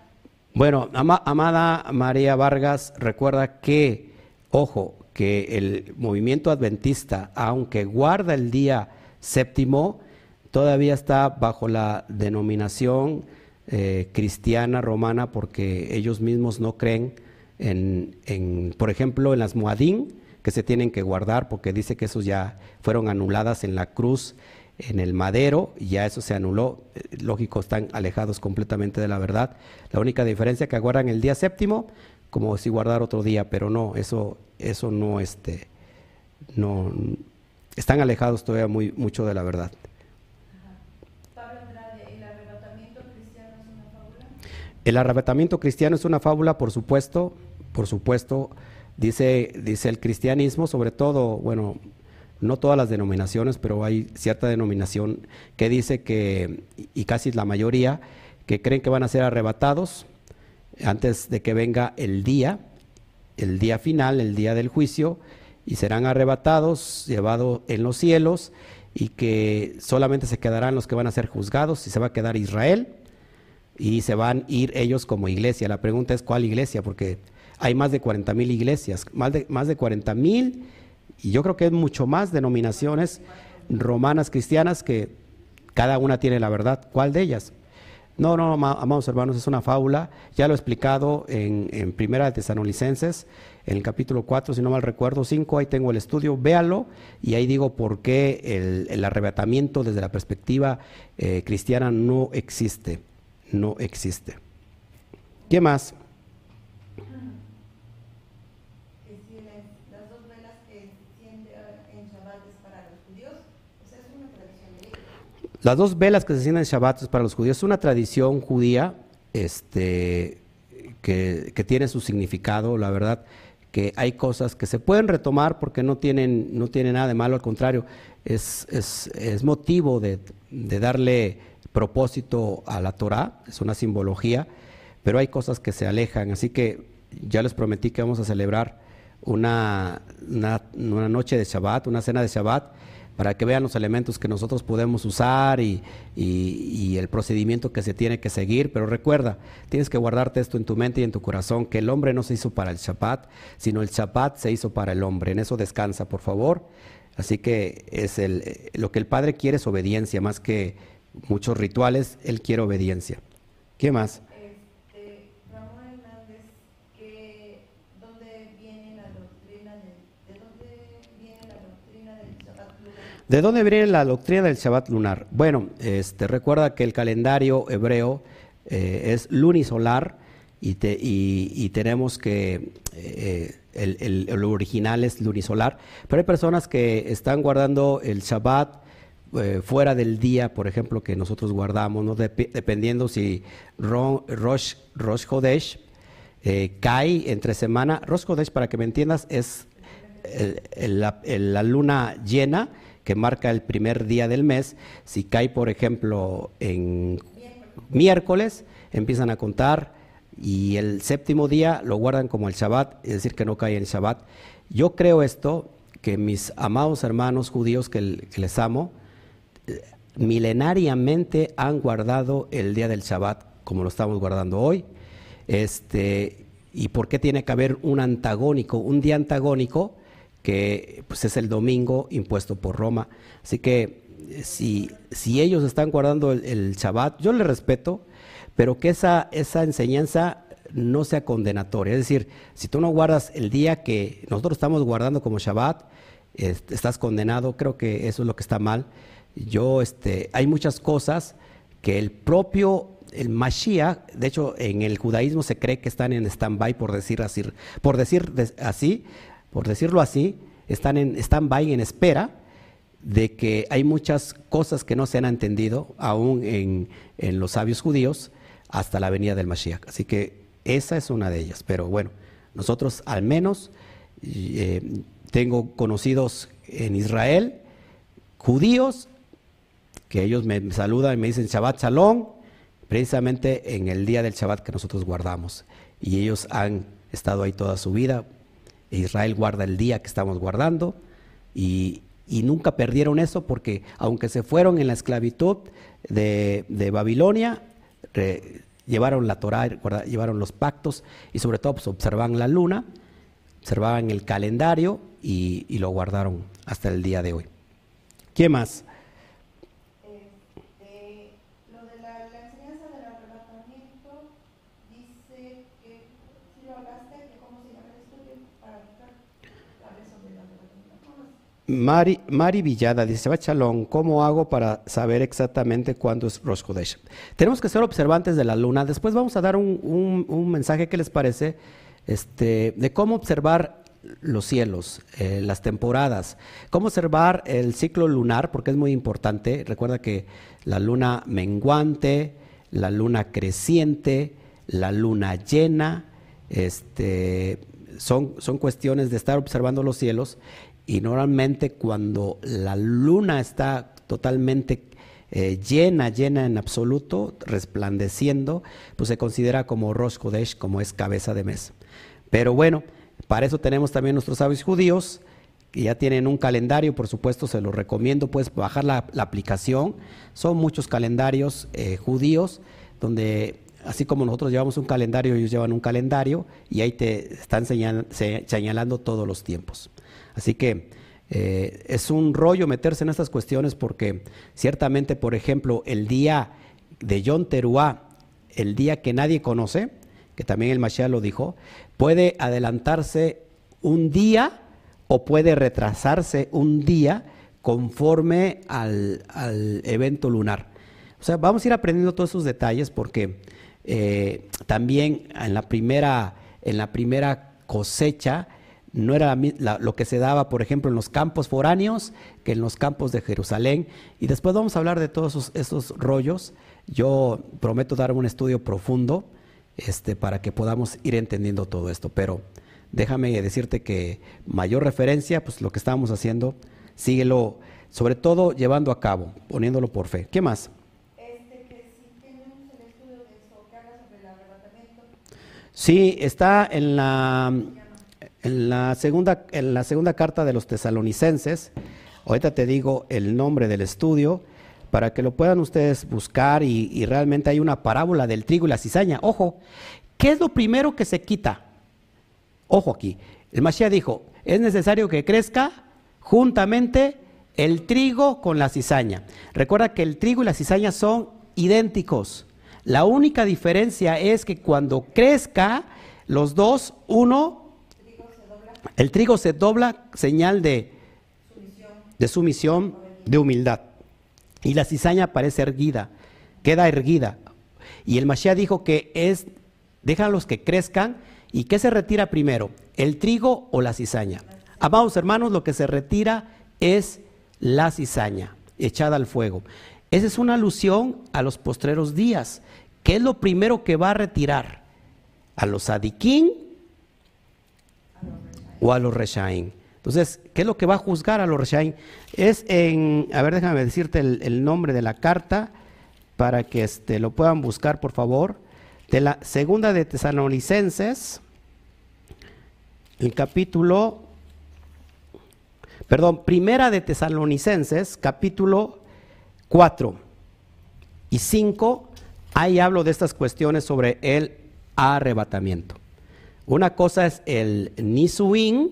Bueno, ama- amada María Vargas, recuerda que, ojo, que el movimiento adventista, aunque guarda el día séptimo, todavía está bajo la denominación eh, cristiana romana porque ellos mismos no creen en, por ejemplo, en las Moadín, que se tienen que guardar porque dice que esos ya fueron anuladas en la cruz, en el madero, y ya eso se anuló. Eh, Lógico, están alejados completamente de la verdad. La única diferencia que guardan el día séptimo, como si guardar otro día, pero no, eso, eso no, este, no, están alejados todavía muy, mucho de la verdad. Pablo Andrade, ¿el arrebatamiento cristiano es una fábula? El arrebatamiento cristiano es una fábula, por supuesto, por supuesto, dice, dice el cristianismo, sobre todo, bueno, no todas las denominaciones, pero hay cierta denominación que dice que, y casi la mayoría, que creen que van a ser arrebatados antes de que venga el día, el día final, el día del juicio, y serán arrebatados, llevados en los cielos, y que solamente se quedarán los que van a ser juzgados, y se va a quedar Israel, y se van a ir ellos como iglesia. La pregunta es cuál iglesia, porque hay más de 40 mil iglesias, más de, más de 40 mil, y yo creo que es mucho más denominaciones romanas cristianas que cada una tiene la verdad. ¿Cuál de ellas? No, no, ama- amados hermanos, es una fábula. Ya lo he explicado en, Primera de Tesanolicenses, en el capítulo 4, si no mal recuerdo, 5, ahí tengo el estudio, véalo, y ahí digo por qué el, el arrebatamiento desde la perspectiva eh, cristiana no existe, no existe. ¿Qué más? Eh. Las dos velas que se encienden en Shabbat es para los judíos es una tradición judía este, que, que tiene su significado, la verdad que hay cosas que se pueden retomar porque no tienen, no tienen nada de malo, al contrario, es, es, es motivo de, de darle propósito a la Torah, es una simbología, pero hay cosas que se alejan, así que ya les prometí que vamos a celebrar una, una, noche de Shabbat, una cena de Shabbat, para que vean los elementos que nosotros podemos usar y, y, el procedimiento que se tiene que seguir. Pero recuerda, tienes que guardarte esto en tu mente y en tu corazón, que el hombre no se hizo para el Shabbat, sino el Shabbat se hizo para el hombre. En eso descansa, por favor. Así que es el, lo que el Padre quiere es obediencia, más que muchos rituales, Él quiere obediencia. ¿Qué más? ¿De dónde viene la doctrina del Shabbat lunar? Bueno, este, recuerda que el calendario hebreo eh, es lunisolar y, y, tenemos que eh, el, original es lunisolar, pero hay personas que están guardando el Shabbat eh, fuera del día, por ejemplo, que nosotros guardamos, ¿no? dependiendo si Rosh, Rosh Hodesh cae entre semana. Rosh Hodesh, para que me entiendas, es la luna llena que marca el primer día del mes, si cae, por ejemplo, en miércoles, empiezan a contar y el séptimo día lo guardan como el Shabbat, es decir, que no cae en Shabbat. Yo creo esto, que mis amados hermanos judíos que, les amo, milenariamente han guardado el día del Shabbat como lo estamos guardando hoy. Este, ¿Y por qué tiene que haber un antagónico, un día antagónico? que pues, es el domingo impuesto por Roma. Así que si, si ellos están guardando el, Shabbat, yo les respeto, pero que esa, esa enseñanza no sea condenatoria. Es decir, si tú no guardas el día que nosotros estamos guardando como Shabbat, estás condenado, creo que eso es lo que está mal. Yo, este, hay muchas cosas que el propio el Mashiach, de hecho en el judaísmo se cree que están en stand-by por decir así, por decir así, por decirlo así, están en stand-by, en espera de que hay muchas cosas que no se han entendido aún en, los sabios judíos hasta la venida del Mashiach. Así que esa es una de ellas. Pero bueno, nosotros al menos eh, tengo conocidos en Israel, judíos, que ellos me saludan y me dicen Shabbat Shalom, precisamente en el día del Shabbat que nosotros guardamos. Y ellos han estado ahí toda su vida, Israel guarda el día que estamos guardando y, nunca perdieron eso porque aunque se fueron en la esclavitud de, Babilonia, llevaron la Torah, llevaron los pactos y sobre todo pues, observaban la luna, observaban el calendario y, y lo guardaron hasta el día de hoy. ¿Qué más? Mari, Villada dice, Bachalón, ¿cómo hago para saber exactamente cuándo es Rosh? Tenemos que ser observantes de la luna. Después vamos a dar un, mensaje que les parece este, de cómo observar los cielos, eh, las temporadas, cómo observar el ciclo lunar, porque es muy importante. Recuerda que la luna menguante, la luna creciente, la luna llena, este, son cuestiones de estar observando los cielos y normalmente cuando la luna está totalmente eh, llena, llena en absoluto, resplandeciendo, pues se considera como Rosh Kodesh, como es cabeza de mes. Pero bueno, para eso tenemos también nuestros sabios judíos, que ya tienen un calendario, por supuesto se los recomiendo, puedes bajar la, aplicación. Son muchos calendarios eh, judíos, donde así como nosotros llevamos un calendario, ellos llevan un calendario y ahí te están señalando todos los tiempos. Así que eh, es un rollo meterse en estas cuestiones porque ciertamente, por ejemplo, el día de Yom Teruá, el día que nadie conoce, que también el Mashiach lo dijo, puede adelantarse un día o puede retrasarse un día conforme al, evento lunar. O sea, vamos a ir aprendiendo todos esos detalles porque eh, también en la primera, en la primera cosecha, no era lo que se daba, por ejemplo, en los campos foráneos que en los campos de Jerusalén. Y después vamos a hablar de todos esos, rollos. Yo prometo dar un estudio profundo este, para que podamos ir entendiendo todo esto. Pero déjame decirte que mayor referencia, pues lo que estábamos haciendo, síguelo, sobre todo llevando a cabo, poniéndolo por fe. ¿Qué más? Este, que si tenemos el estudio de eso, que habla sobre el arrebatamiento, Sí, está en la, en la, segunda, en la segunda carta de los tesalonicenses. Ahorita te digo el nombre del estudio para que lo puedan ustedes buscar y, y realmente hay una parábola del trigo y la cizaña. Ojo, ¿qué es lo primero que se quita? Ojo aquí, el Mashiach dijo, es necesario que crezca juntamente el trigo con la cizaña. Recuerda que el trigo y la cizaña son idénticos. La única diferencia es que cuando crezca los dos, uno, el trigo se dobla, señal de, sumisión, de humildad. Y la cizaña parece erguida, queda erguida. Y el Mashiach dijo que es, déjalos que crezcan. ¿Y qué se retira primero? ¿El trigo o la cizaña? Amados hermanos, lo que se retira es la cizaña echada al fuego. Esa es una alusión a los postreros días. ¿Qué es lo primero que va a retirar? ¿A los adiquín o a los reshaim? Entonces, ¿qué es lo que va a juzgar a los reshaim? Es en, a ver, déjame decirte el, nombre de la carta para que este, lo puedan buscar, por favor. De la segunda de Tesalonicenses, el capítulo, perdón, primera de Tesalonicenses, capítulo 4 y 5, ahí hablo de estas cuestiones sobre el arrebatamiento. Una cosa es el nisuin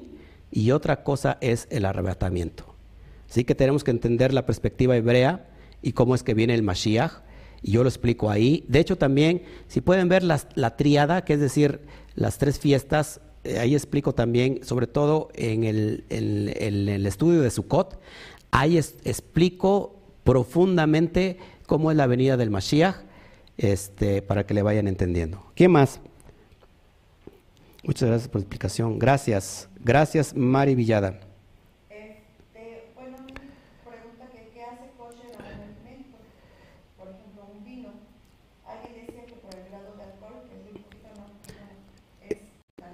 y otra cosa es el arrebatamiento. Así que tenemos que entender la perspectiva hebrea y cómo es que viene el Mashiach. Y yo lo explico ahí. De hecho, también, si pueden ver la tríada, que es decir, las tres fiestas, eh, ahí explico también, sobre todo en el, estudio de Sukkot, ahí explico profundamente cómo es la venida del Mashiach, este, para que le vayan entendiendo. ¿Quién más? Muchas gracias por la explicación. Gracias. Gracias, Mari Villada. este, bueno, mi pregunta que qué hace kosher a un alimento, por ejemplo, un vino. Alguien decía que por el grado de alcohol, que es un poquito más, es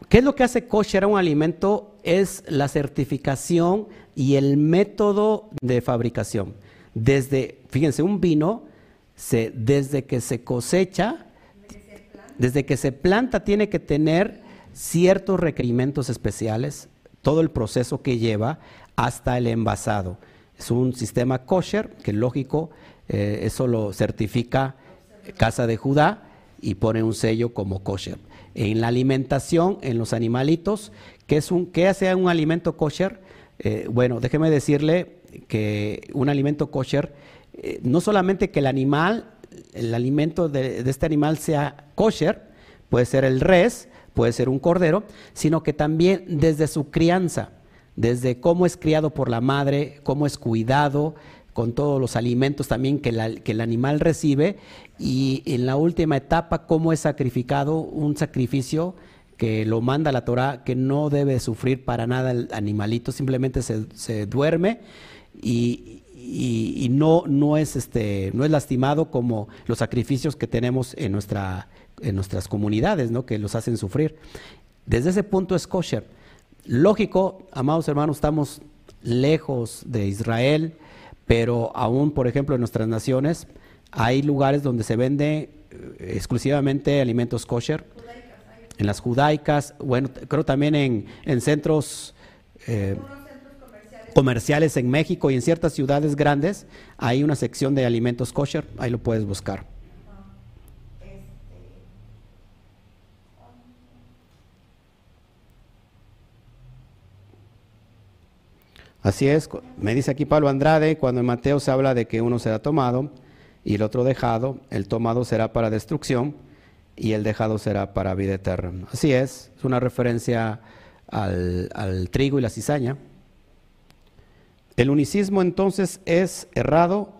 ¿Qué es lo que hace kosher a un alimento? Es la certificación y el método de fabricación. Desde, fíjense, un vino, se, desde que se cosecha, desde que se planta, tiene que tener ciertos requerimientos especiales, todo el proceso que lleva hasta el envasado. Es un sistema kosher, que lógico, eh, eso lo certifica Casa de Judá y pone un sello como kosher. En la alimentación, en los animalitos, ¿qué, es un, qué hace un alimento kosher? Eh, bueno, déjeme decirle que un alimento kosher, eh, no solamente que el animal, el alimento de, de este animal sea kosher, puede ser el res, puede ser un cordero, sino que también desde su crianza, desde cómo es criado por la madre, cómo es cuidado, con todos los alimentos también que, el animal recibe, y en la última etapa, cómo es sacrificado un sacrificio que lo manda la Torah, que no debe sufrir para nada el animalito, simplemente se, duerme y, y- y no, no, es este, no es lastimado como los sacrificios que tenemos en, nuestra, en nuestras comunidades, ¿no? que los hacen sufrir. Desde ese punto es kosher. Lógico, amados hermanos, estamos lejos de Israel, pero aún, por ejemplo, en nuestras naciones hay lugares donde se vende eh, exclusivamente alimentos kosher. En las judaicas, bueno, creo también en, en centros eh, comerciales en México y en ciertas ciudades grandes hay una sección de alimentos kosher, ahí lo puedes buscar. Así es, me dice aquí Pablo Andrade, cuando en Mateo se habla de que uno será tomado y el otro dejado, el tomado será para destrucción y el dejado será para vida eterna. Así es, es una referencia al, al trigo y la cizaña. El unicismo entonces es errado,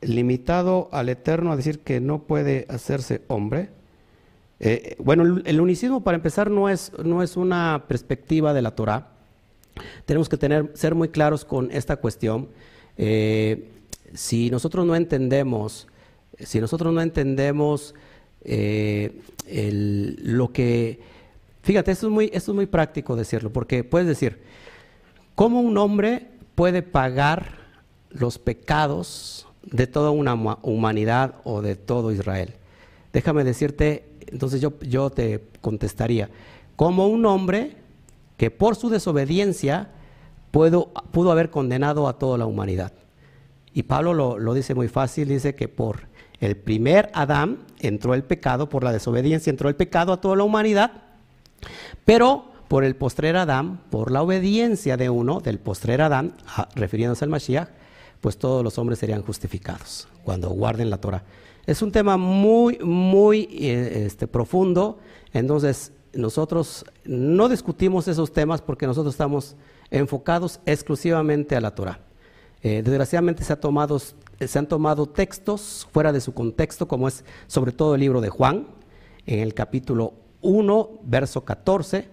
limitado al eterno a decir que no puede hacerse hombre. Eh, bueno, el, el unicismo para empezar no es, no es una perspectiva de la Torah. Tenemos que tener, ser muy claros con esta cuestión. Eh, si nosotros no entendemos, si nosotros no entendemos eh, lo que, fíjate, esto es muy, esto es muy práctico decirlo, porque puedes decir, ¿cómo un hombre puede pagar los pecados de toda una humanidad o de todo Israel. Déjame decirte, entonces yo, yo te contestaría, como un hombre que por su desobediencia pudo, pudo haber condenado a toda la humanidad. Y Pablo lo, lo dice muy fácil, dice que por el primer Adán entró el pecado, por la desobediencia entró el pecado a toda la humanidad, pero por el postrer Adán, por la obediencia de uno, del postrer Adán, refiriéndose al Mashiach, pues todos los hombres serían justificados cuando guarden la Torah. Es un tema muy, muy eh, este, profundo, entonces nosotros no discutimos esos temas porque nosotros estamos enfocados exclusivamente a la Torah. Eh, desgraciadamente se, ha tomado, se han tomado textos fuera de su contexto, como es sobre todo el libro de Juan, en el capítulo 1, verso 14,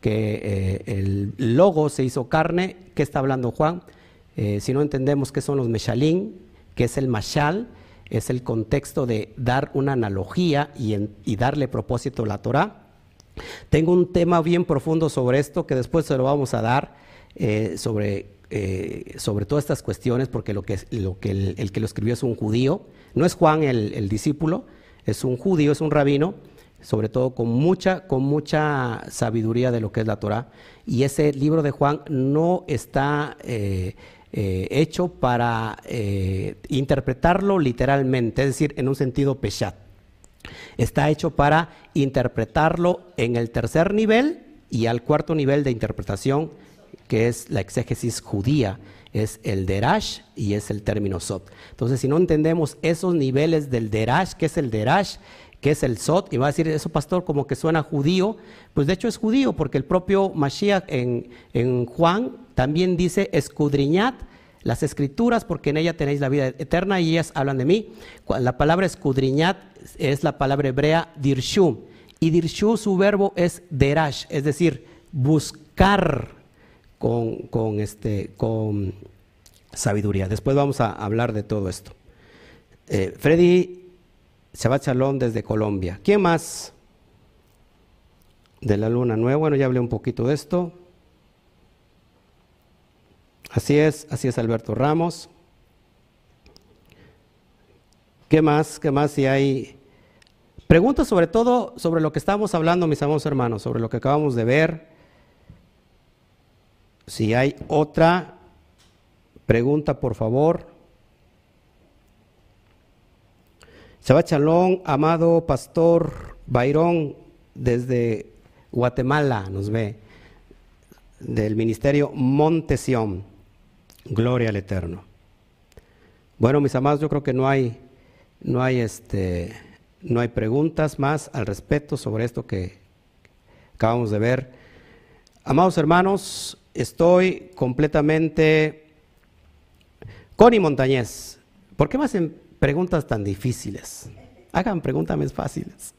que eh, el logo se hizo carne. ¿Qué está hablando Juan? Eh, si no entendemos qué son los meshalín, qué es el mashal, es el contexto de dar una analogía y, y darle propósito a la Torah. Tengo un tema bien profundo sobre esto que después se lo vamos a dar eh, sobre, sobre todas estas cuestiones, porque lo que, lo que el, que lo escribió es un judío, no es Juan el, el discípulo, es un judío, es un rabino, sobre todo con mucha, con mucha sabiduría de lo que es la Torah. Y ese libro de Juan no está eh, eh, hecho para eh, interpretarlo literalmente, es decir, en un sentido peshat. Está hecho para interpretarlo en el tercer nivel y al cuarto nivel de interpretación, que es la exégesis judía es el derash y es el término sot. Entonces, si no entendemos esos niveles del derash, ¿qué es el derash? que es el Sot, y va a decir, eso pastor como que suena judío, pues de hecho es judío, porque el propio Mashiach en, en Juan también dice, escudriñad las escrituras, porque en ella tenéis la vida eterna y ellas hablan de mí. La palabra escudriñad es la palabra hebrea dirshu, y dirshu su verbo es derash, es decir, buscar con, con, este, con sabiduría. Después vamos a hablar de todo esto. Eh, Freddy Shabbat Shalom desde Colombia. ¿Quién más? De la luna nueva. Bueno, ya hablé un poquito de esto. Así es, así es Alberto Ramos. ¿Qué más? ¿Qué más si hay preguntas sobre todo sobre lo que estamos hablando, mis amados hermanos, sobre lo que acabamos de ver? Si hay otra pregunta, por favor. Shabbat Shalom, amado pastor Bayrón, desde Guatemala nos ve, del ministerio Montesión. Gloria al Eterno. Bueno, mis amados, yo creo que no hay, no hay, este, no hay preguntas más al respecto sobre esto que acabamos de ver. Amados hermanos, estoy completamente Connie Montañez. ¿Por qué más en preguntas tan difíciles. Hagan preguntas más fáciles.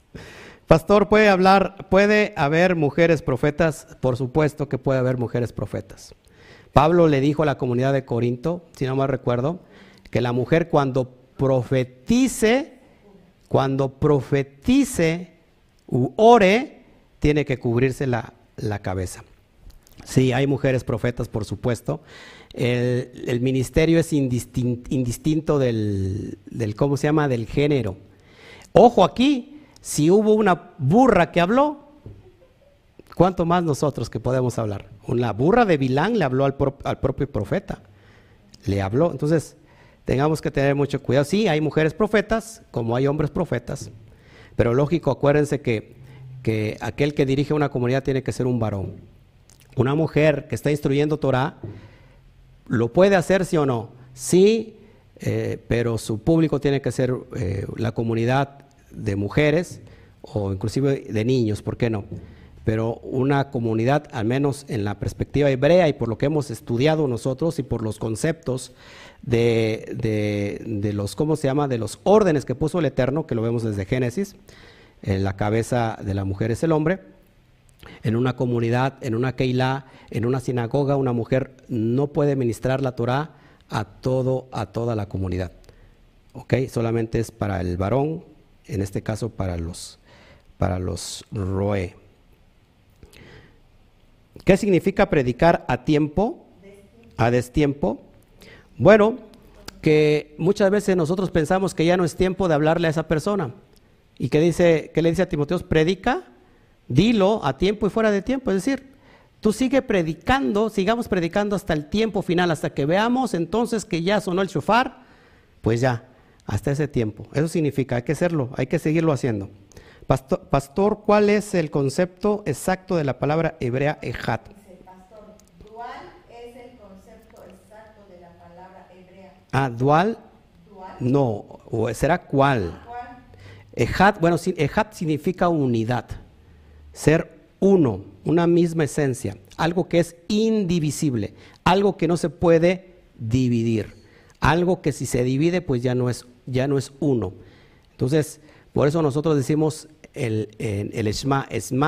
Pastor, ¿puede hablar, puede haber mujeres profetas? Por supuesto que puede haber mujeres profetas. Pablo le dijo a la comunidad de Corinto, si no mal recuerdo, que la mujer cuando profetice, cuando profetice u ore, tiene que cubrirse la, la cabeza. Sí, hay mujeres profetas, por supuesto, el, ministerio es indistinto del, ¿cómo se llama?, del género. Ojo aquí, si hubo una burra que habló, ¿cuánto más nosotros que podemos hablar? Una burra de Bilán le habló al, al propio profeta, le habló. Entonces, tengamos que tener mucho cuidado. Sí, hay mujeres profetas, como hay hombres profetas, pero lógico, acuérdense que, que aquel que dirige una comunidad tiene que ser un varón. Una mujer que está instruyendo Torah ¿Lo puede hacer sí o no? Sí, eh, pero su público tiene que ser eh, la comunidad de mujeres o inclusive de niños, ¿por qué no? Pero una comunidad, al menos en la perspectiva hebrea y por lo que hemos estudiado nosotros y por los conceptos de, de, los, ¿cómo se llama?, de los órdenes que puso el Eterno, que lo vemos desde Génesis, en la cabeza de la mujer es el hombre, en una comunidad, en una Keilah, en una sinagoga, una mujer no puede ministrar la Torah a todo, a toda la comunidad. ¿Ok? Solamente es para el varón, en este caso para los, para los roe. ¿Qué significa predicar a tiempo? A destiempo. Bueno, que muchas veces nosotros pensamos que ya no es tiempo de hablarle a esa persona. Y que dice, que le dice a Timoteo, predica, dilo a tiempo y fuera de tiempo. Es decir, tú sigue predicando, sigamos predicando hasta el tiempo final, hasta que veamos entonces que ya sonó el shofar, pues ya, hasta ese tiempo. Eso significa, hay que hacerlo, hay que seguirlo haciendo. Pastor, pastor ¿cuál es el concepto exacto de la palabra hebrea ejat? Pastor, dual es el concepto exacto de la palabra hebrea. Ah, dual, Dual, no, o será cuál. ¿cuál? Ejat, bueno, ejat significa unidad, ser uno, una misma esencia, algo que es indivisible, algo que no se puede dividir, algo que si se divide pues ya no es, ya no es uno. Entonces, por eso nosotros decimos el, el, Esma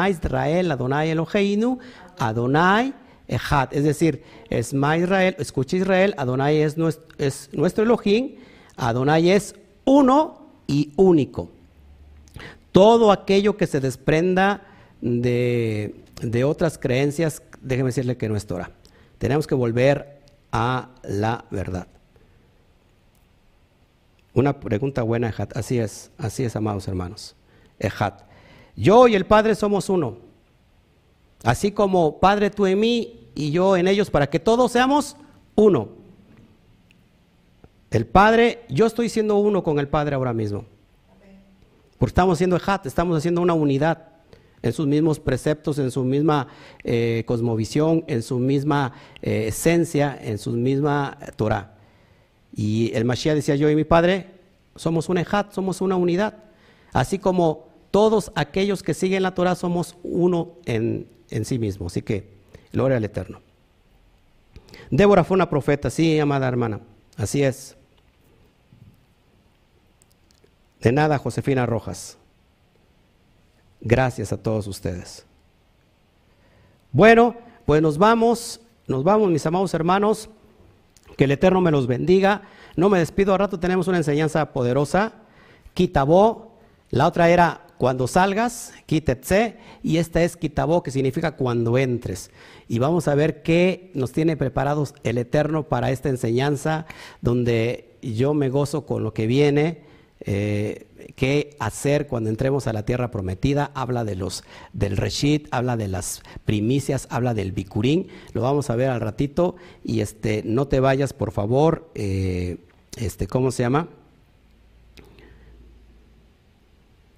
Israel, Adonai Eloheinu, Adonai Ejat, es decir, Esma Israel, escucha Israel, Adonai es nuestro, es nuestro Elohim, Adonai es uno y único todo aquello que se desprenda de, otras creencias, déjeme decirle que no es Torah. Tenemos que volver a la verdad. Una pregunta buena. Así es, así es, amados hermanos. Ejat. Yo y el Padre somos uno. Así como Padre tú en mí y yo en ellos, para que todos seamos uno. El Padre, yo estoy siendo uno con el Padre ahora mismo. Porque estamos haciendo ejat, estamos haciendo una unidad en sus mismos preceptos, en su misma eh, cosmovisión, en su misma eh, esencia, en su misma eh, Torah. Y el Mashiach decía yo y mi padre, somos un ejat, somos una unidad. Así como todos aquellos que siguen la Torah somos uno en, en sí mismo. Así que, gloria al Eterno. Débora fue una profeta, sí, amada hermana. Así es. De nada, Josefina Rojas. Gracias a todos ustedes. Bueno, pues nos vamos, nos vamos, mis amados hermanos. Que el Eterno me los bendiga. No me despido, a rato tenemos una enseñanza poderosa. Kitabó, la otra era cuando salgas, quítetse, y esta es Kitabó, que significa cuando entres. Y vamos a ver qué nos tiene preparados el Eterno para esta enseñanza, donde yo me gozo con lo que viene eh, qué hacer cuando entremos a la tierra prometida, habla de los del reshit, habla de las primicias, habla del bicurín, lo vamos a ver al ratito. Y este no te vayas por favor, eh, este cómo se llama,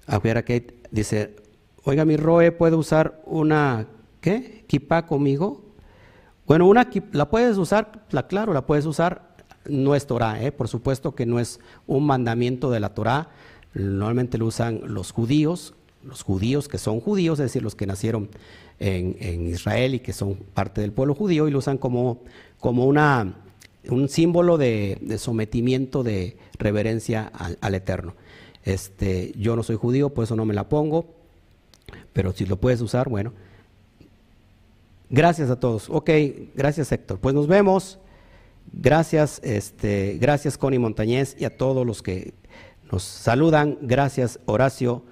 a ver aquí dice, oiga mi Roe puede usar una qué kipa conmigo, bueno una la puedes usar, la claro la puedes usar no es Torah, ¿eh? por supuesto que no es un mandamiento de la Torah, normalmente lo usan los judíos, los judíos que son judíos, es decir, los que nacieron en, en Israel y que son parte del pueblo judío, y lo usan como, como una, un símbolo de, de sometimiento, de reverencia al, al, Eterno. Este, yo no soy judío, por eso no me la pongo, pero si lo puedes usar, bueno. Gracias a todos. Ok, gracias Héctor. Pues nos vemos. Gracias, este, gracias Connie Montañez y a todos los que nos saludan. Gracias Horacio,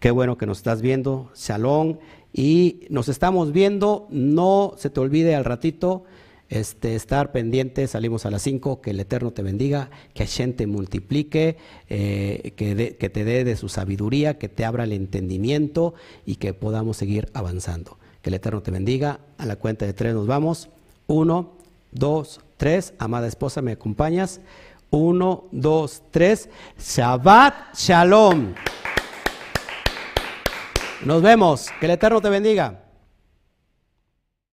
qué bueno que nos estás viendo. Shalom. Y nos estamos viendo, no se te olvide al ratito este, estar pendiente, salimos a las 5, que el Eterno te bendiga, que Hashem te multiplique, eh, que, que te dé de su sabiduría, que te abra el entendimiento y que podamos seguir avanzando. Que el Eterno te bendiga. A la cuenta de tres nos vamos. Uno, dos, tres. Amada esposa, ¿me acompañas? Uno, dos, tres. Shabbat Shalom. Nos vemos. Que el Eterno te bendiga.